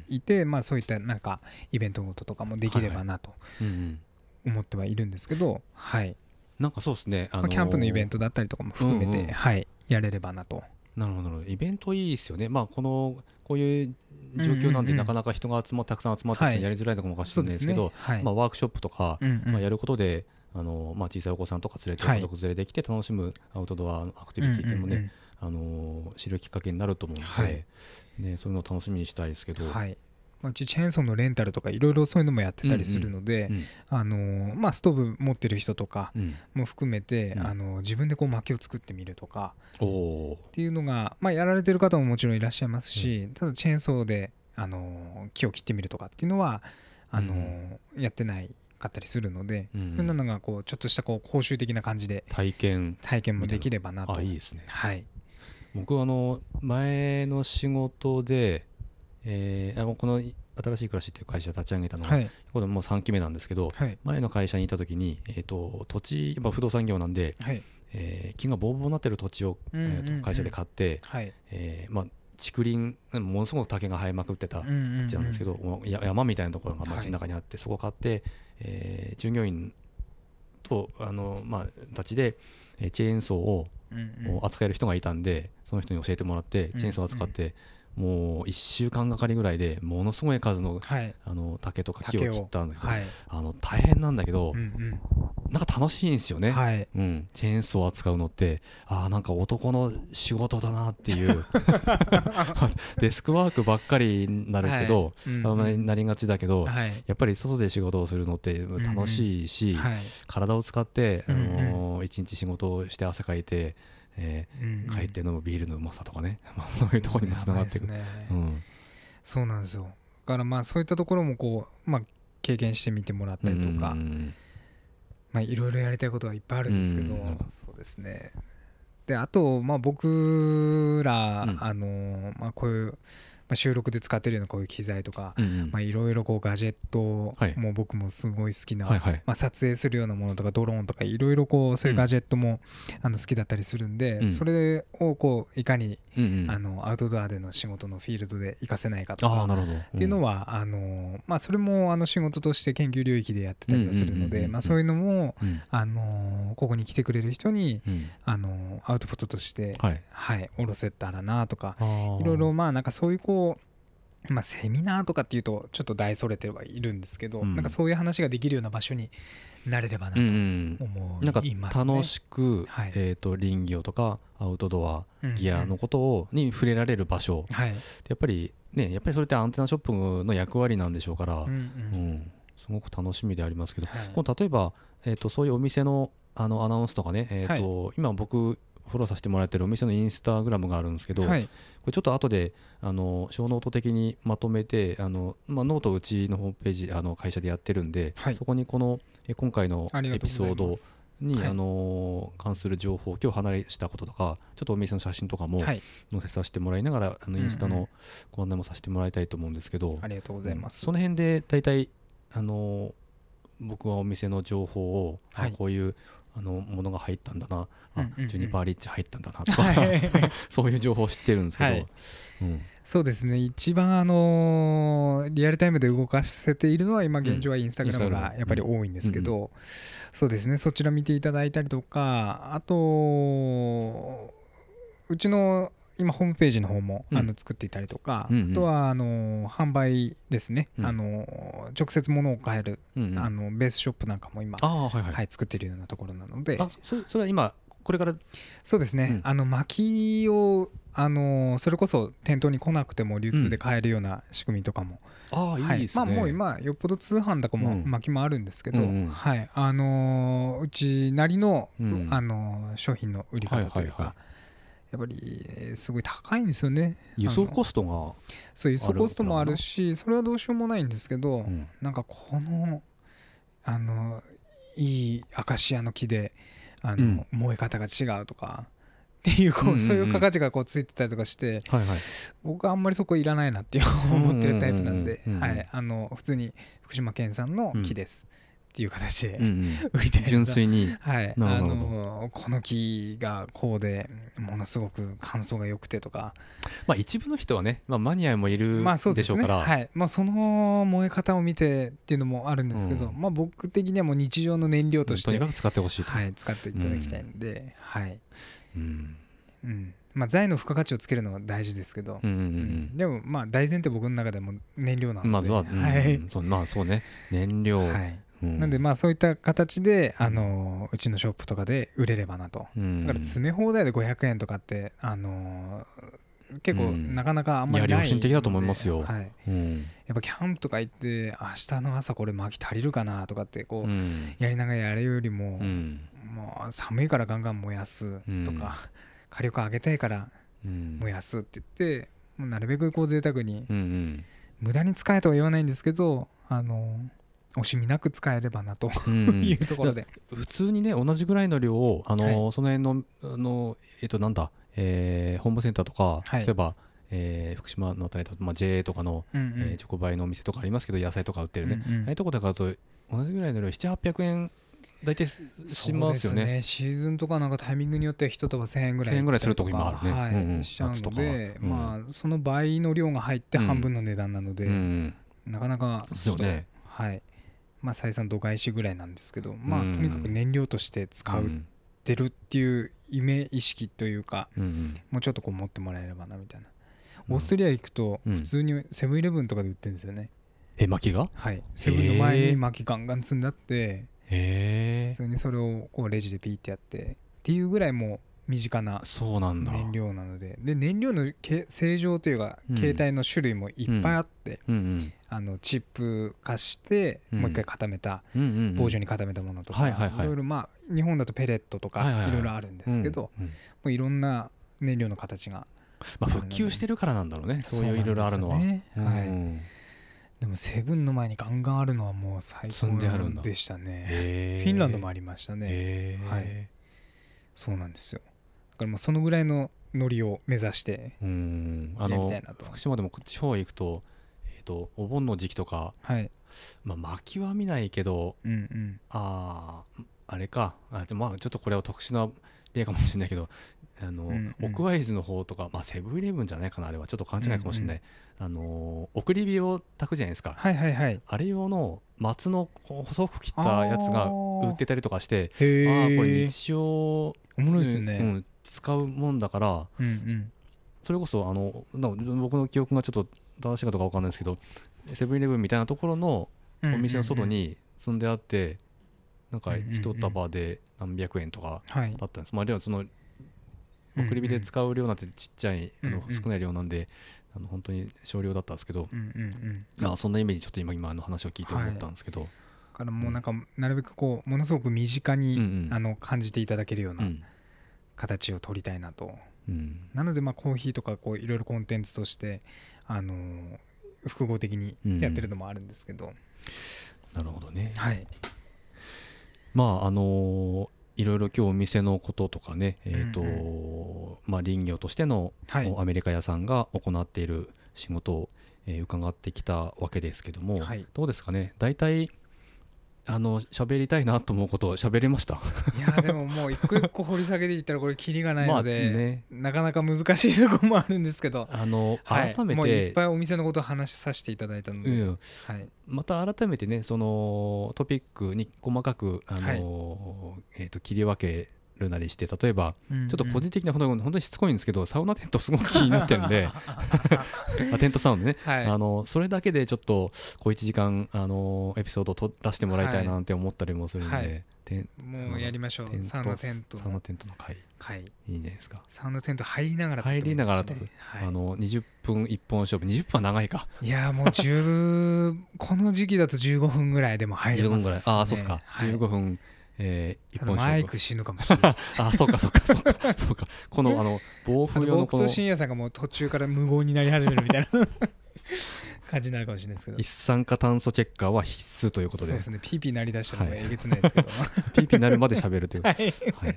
いて、まあ、そういったなんかイベントごととかもできればなと思ってはいるんですけど、はい、なんかそうですね、あのー、まあ、キャンプのイベントだったりとかも含めて、うんうん、はい、やれればなと。なるほどイベントいいですよね、まあ、このこういう状況なんで、なかなか人が集またくさん集まってやりづらいのかもしれないですけど、まあ、ワークショップとか、まあ、やることであの、まあ、小さいお子さんとか連れて家族連れてきて楽しむアウトドアアクティビティっていうのもね、あの知るきっかけになると思うので、ね、そういうのを楽しみにしたいですけど。はいまあ、うちチェーンソーのレンタルとかいろいろそういうのもやってたりするので、あのまあ、ストーブ持ってる人とかも含めて、あの自分でこう薪を作ってみるとかっていうのが、まあ、やられてる方ももちろんいらっしゃいますし、ただチェーンソーであの木を切ってみるとかっていうのはあの、やってないかったりするので、そういうのがこうちょっとしたこう講習的な感じで体験。体験もできればなと。あいいですね、はい、僕あの前の仕事でえー、この新しい暮らしっていう会社立ち上げたのが、はい、これもう3期目なんですけど、はい、前の会社にいた時に、えーと、土地やっぱ不動産業なんで、はい、えー、金がボーボーになってる土地を、えー、と会社で買って、はい。えーまあ、竹林ものすごく竹が生えまくってた土地なんですけど、もう山みたいなところが街の中にあって、そこを買って、えー、従業員とあの、まあ、たちでチェーンソーを扱える人がいたんでその人に教えてもらってチェーンソーを扱って、もう1週間がかりぐらいでものすごい数の,、あの竹とか木を切ったんだけど、あの大変なんだけど、なんか楽しいんですよね、はい。うん、チェーンソーを扱うのってああなんか男の仕事だなっていう。<laughs> デスクワークばっかりになるけど、はい。うん、なりがちだけど、はい、やっぱり外で仕事をするのって楽しいし、体を使って、あのー、一日仕事をして汗かいて、えーうんうん、帰って飲むビールのうまさとかね、<laughs> まあ、そういうところにもつながっていく、ね。うん、そうなんですよ。だからまあそういったところもこう、まあ、経験してみてもらったりとか、うんうんまあ、いろいろやりたいことはいっぱいあるんですけど、そうですね。であと、まあ、僕ら、あのまあ、こういうまあ、収録で使ってるようなこういう機材とかいろいろガジェットも僕もすごい好きな、はいまあ、撮影するようなものとかドローンとかいろいろこうそういうガジェットもあの好きだったりするんで、それをこういかにあのアウトドアでの仕事のフィールドで活かせないかとか。っていうのはあの、まあ、それもあの仕事として研究領域でやってたりはするのでそういうのもあのここに来てくれる人にあのアウトプットとしてはい。下ろせたらなとかいろいろまあなんかそういうこうまあ、セミナーとかっていうとちょっと大それてはいるんですけど、うん、なんかそういう話ができるような場所になれればなと思います、ね、なんか楽しく、はい、えーと、林業とかアウトドアギアのことを、に触れられる場所、はい、やっぱりねやっぱりそれってアンテナショップの役割なんでしょうから、うん、うん、すごく楽しみでありますけど、はい、例えば、えーと、そういうお店のあのアナウンスとかね、えーと今僕フォローさせてもらってるお店のインスタグラムがあるんですけど、はい、これちょっと後であのショーノート的にまとめてあの、まあ、ノートうちのホームページあの会社でやってるんで、はい、そこにこの今回のエピソードに、はい、あの関する情報今日話したこととかちょっとお店の写真とかも載せさせてもらいながら、あのインスタのご案内もさせてもらいたいと思うんですけど、ありがとうございます、その辺で大体あの僕はお店の情報を、はい、こういうあのものが入ったんだな、あ、うんうん、ジュニパーリッチ入ったんだなとか。<laughs> そういう情報を知ってるんですけど、はい。うん、そうですね。一番あのリアルタイムで動かせているのは今現状はインスタグラムがやっぱり多いんですけど、そうですね。そちら見ていただいたりとかあとうちの今ホームページの方も、あの作っていたりとか、あとはあの販売ですね、あの直接物を買える、あのベースショップなんかも今、はい作っているようなところなので。そそれは今これから？そうですね、あの薪をあのそれこそ店頭に来なくても流通で買えるような仕組みとかも、ああいいですね、まあもう今よっぽど通販だかも薪もあるんですけど、はい。あのうちなりの、あの商品の売り方というか、やっぱりすごい高いんですよね。輸送コストがそう輸送コストもあるしそれはどうしようもないんですけど、うん、なんかこのあのいいアカシアの木であの、うん、燃え方が違うとかっていうこう、そういう価値がこうついてたりとかして、はいはい、僕はあんまりそこいらないなって思ってるタイプなんで、はい、あの普通に福島県産の木です。うんっていう形で、売りたい純粋に、はい、あのこの木がこうでものすごく乾燥が良くてとか、まあ、一部の人はね、まあ、マニアもいるでしょうから、まあねはい。まあ、その燃え方を見てっていうのもあるんですけど、うん、まあ、僕的にはもう日常の燃料としてとにかく使ってほしいはい、使っていただきたいんで、うん、はい。うん。うん。まあ、財の付加価値をつけるのは大事ですけど、うんうんうん、でもまあ大前提僕の中でも燃料なので。まずは、はい、そうまあそうね。燃料、はいなんでまあそういった形であのうちのショップとかで売れればなと、だから詰め放題で500円とかってあの結構なかなかあんまりない、良心的だと思いますよ、はい、うん、やっぱキャンプとか行って明日の朝これ薪足りるかなとかってこう、やりながらやるよりも,、もう寒いからガンガン燃やすとか、火力上げたいから燃やすって言ってもうなるべくこう贅沢に、無駄に使えとは言わないんですけどあの惜しみなく使えればなというところで、普通にね同じぐらいの量をあの、はい、その辺のあのえっ、ー、となんだ、えー、ホームセンターとか、はい、例えばえー、福島のあたりだと、まあ、JA とかの、うんうん、えー、直売のお店とかありますけど野菜とか売ってるね、うんうん、ああいうところで買うと同じぐらいの量7800円大体しますよね、ね、シーズンとかなんかタイミングによっては1束1000円ぐらい1000円ぐらいする時もあるね、はい、うんうん、しちゃうので、うん、まあその倍の量が入って半分の値段なので、うん、なかなかそうね。はいまあ採算度外視ぐらいなんですけどまあとにかく燃料として使うってるっていうイメ意識というか、もうちょっとこう持ってもらえればなみたいな。オーストリア行くと普通にセブンイレブンとかで売ってるんですよね、え薪が？はい。セブンの前に薪ガンガン積んであって普通にそれをこうレジでピーってやってっていうぐらいもう身近な燃料なので。で燃料の正常というか携帯の種類もいっぱいあって、あのチップ化してもう一回固めた、棒状に固めたものとか、いろいろまあ日本だとペレットとかいろいろあるんですけど、もういろんな燃料の形が、まあ、復旧してるからなんだろうね。そういういろいろあるのは。はい。でもセブンの前にガンガンあるのはもう最高でしたね。フィンランドもありましたね。はい。そうなんですよ。だからもうそのぐらいのノリを目指してやりたいなと。福島でも地方へ行くと,、えーと、お盆の時期とか、はい。まあ、薪は見ないけど、うんうん、あああれか。あでまあちょっとこれは特殊な例かもしれないけどあの、うんうん、奥会津の方とか、まあ、セブンイレブンじゃないかなあれは。ちょっと勘違いかもしれない、うんうん、あの送り火を炊くじゃないですか、はいはいはい、あれ用の松の細く切ったやつが売ってたりとかしてああこれ日常おもろいですね、うん、使うもんだから、うんうん、それこそあの僕の記憶がちょっと正しいかどうか分かんないですけどセブンイレブンみたいなところのお店の外に積んであって、なんか一束で何百円とかだったんです、まあ、いはその送り火で使う量なんてちっちゃい、あの少ない量なんで、あの本当に少量だったんですけど、あそんなイメージちょっと今今の話を聞いて思ったんですけど、だからもうなんかなるべくこうものすごく身近に、あの感じていただけるような形を取りたいなと、なのでまあコーヒーとかこういろいろコンテンツとしてあの複合的にやってるのもあるんですけど、なるほどね。はい。まああのいろいろ今日お店のこととかね、えーと、うんうん、まあ、林業としてのアメリカ屋さんが行っている仕事を、えー、伺ってきたわけですけども、はい、どうですかね。大体あの喋りたいなと思うこと喋れました？いやでももう一個一個掘り下げていったらこれキリがないので、<laughs> ね、なかなか難しいところもあるんですけど。<laughs> あの、改めて、い、いっぱいお店のことを話させていただいたので、うん、はい、また改めてねそのトピックに細かくあの、はい、えーと切り分けるなりして例えば、ちょっと個人的な本当にしつこいんですけどサウナテントすごく気になってるんで。<laughs> テントサウンドね、はい、あのそれだけでちょっと小1時間あのエピソードを取らせてもらいたいななんて思ったりもするんで、はい、もうやりましょう。サウナテント。サウナテントの会会い。いじゃないですか。サウナテント入りながら入りながら撮る、はい、あの20分1本勝負。20分は長いか。いやもう10この時期だと15分ぐらいでも入ります、ね、15分ぐらい。ああそうですか、はい、15分えー、一本マイク死ぬかもしれない <laughs> あそうかそうかそうかそうか。このあの暴風用のこの僕と深夜さんがもう途中から無言になり始めるみたいな。<laughs> 感じになるかもしれないですけど。一酸化炭素チェッカーは必須ということで。そうですね。ピーピーなりだしたらもうえげつないですけど、はい、ピーピーなるまで喋るという。はい、はい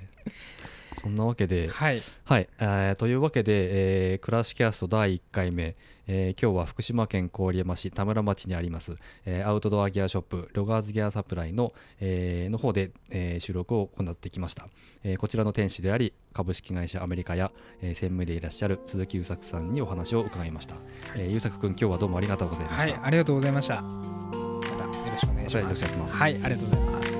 そんなわけで、はい、はい、えー、というわけで、えー、クラシキャスト第1回目、えー、今日は福島県郡山市田村町にあります、えー、アウトドアギアショップロガーズギアサプライの,、えー、の方で、えー、収録を行ってきました、えー、こちらの店主であり株式会社アメリカや、えー、専務でいらっしゃる鈴木優作さんにお話を伺いました、はい、えー、優作君今日はどうもありがとうございました。はいありがとうございました。またよろしくお願いします。はいありがとうございます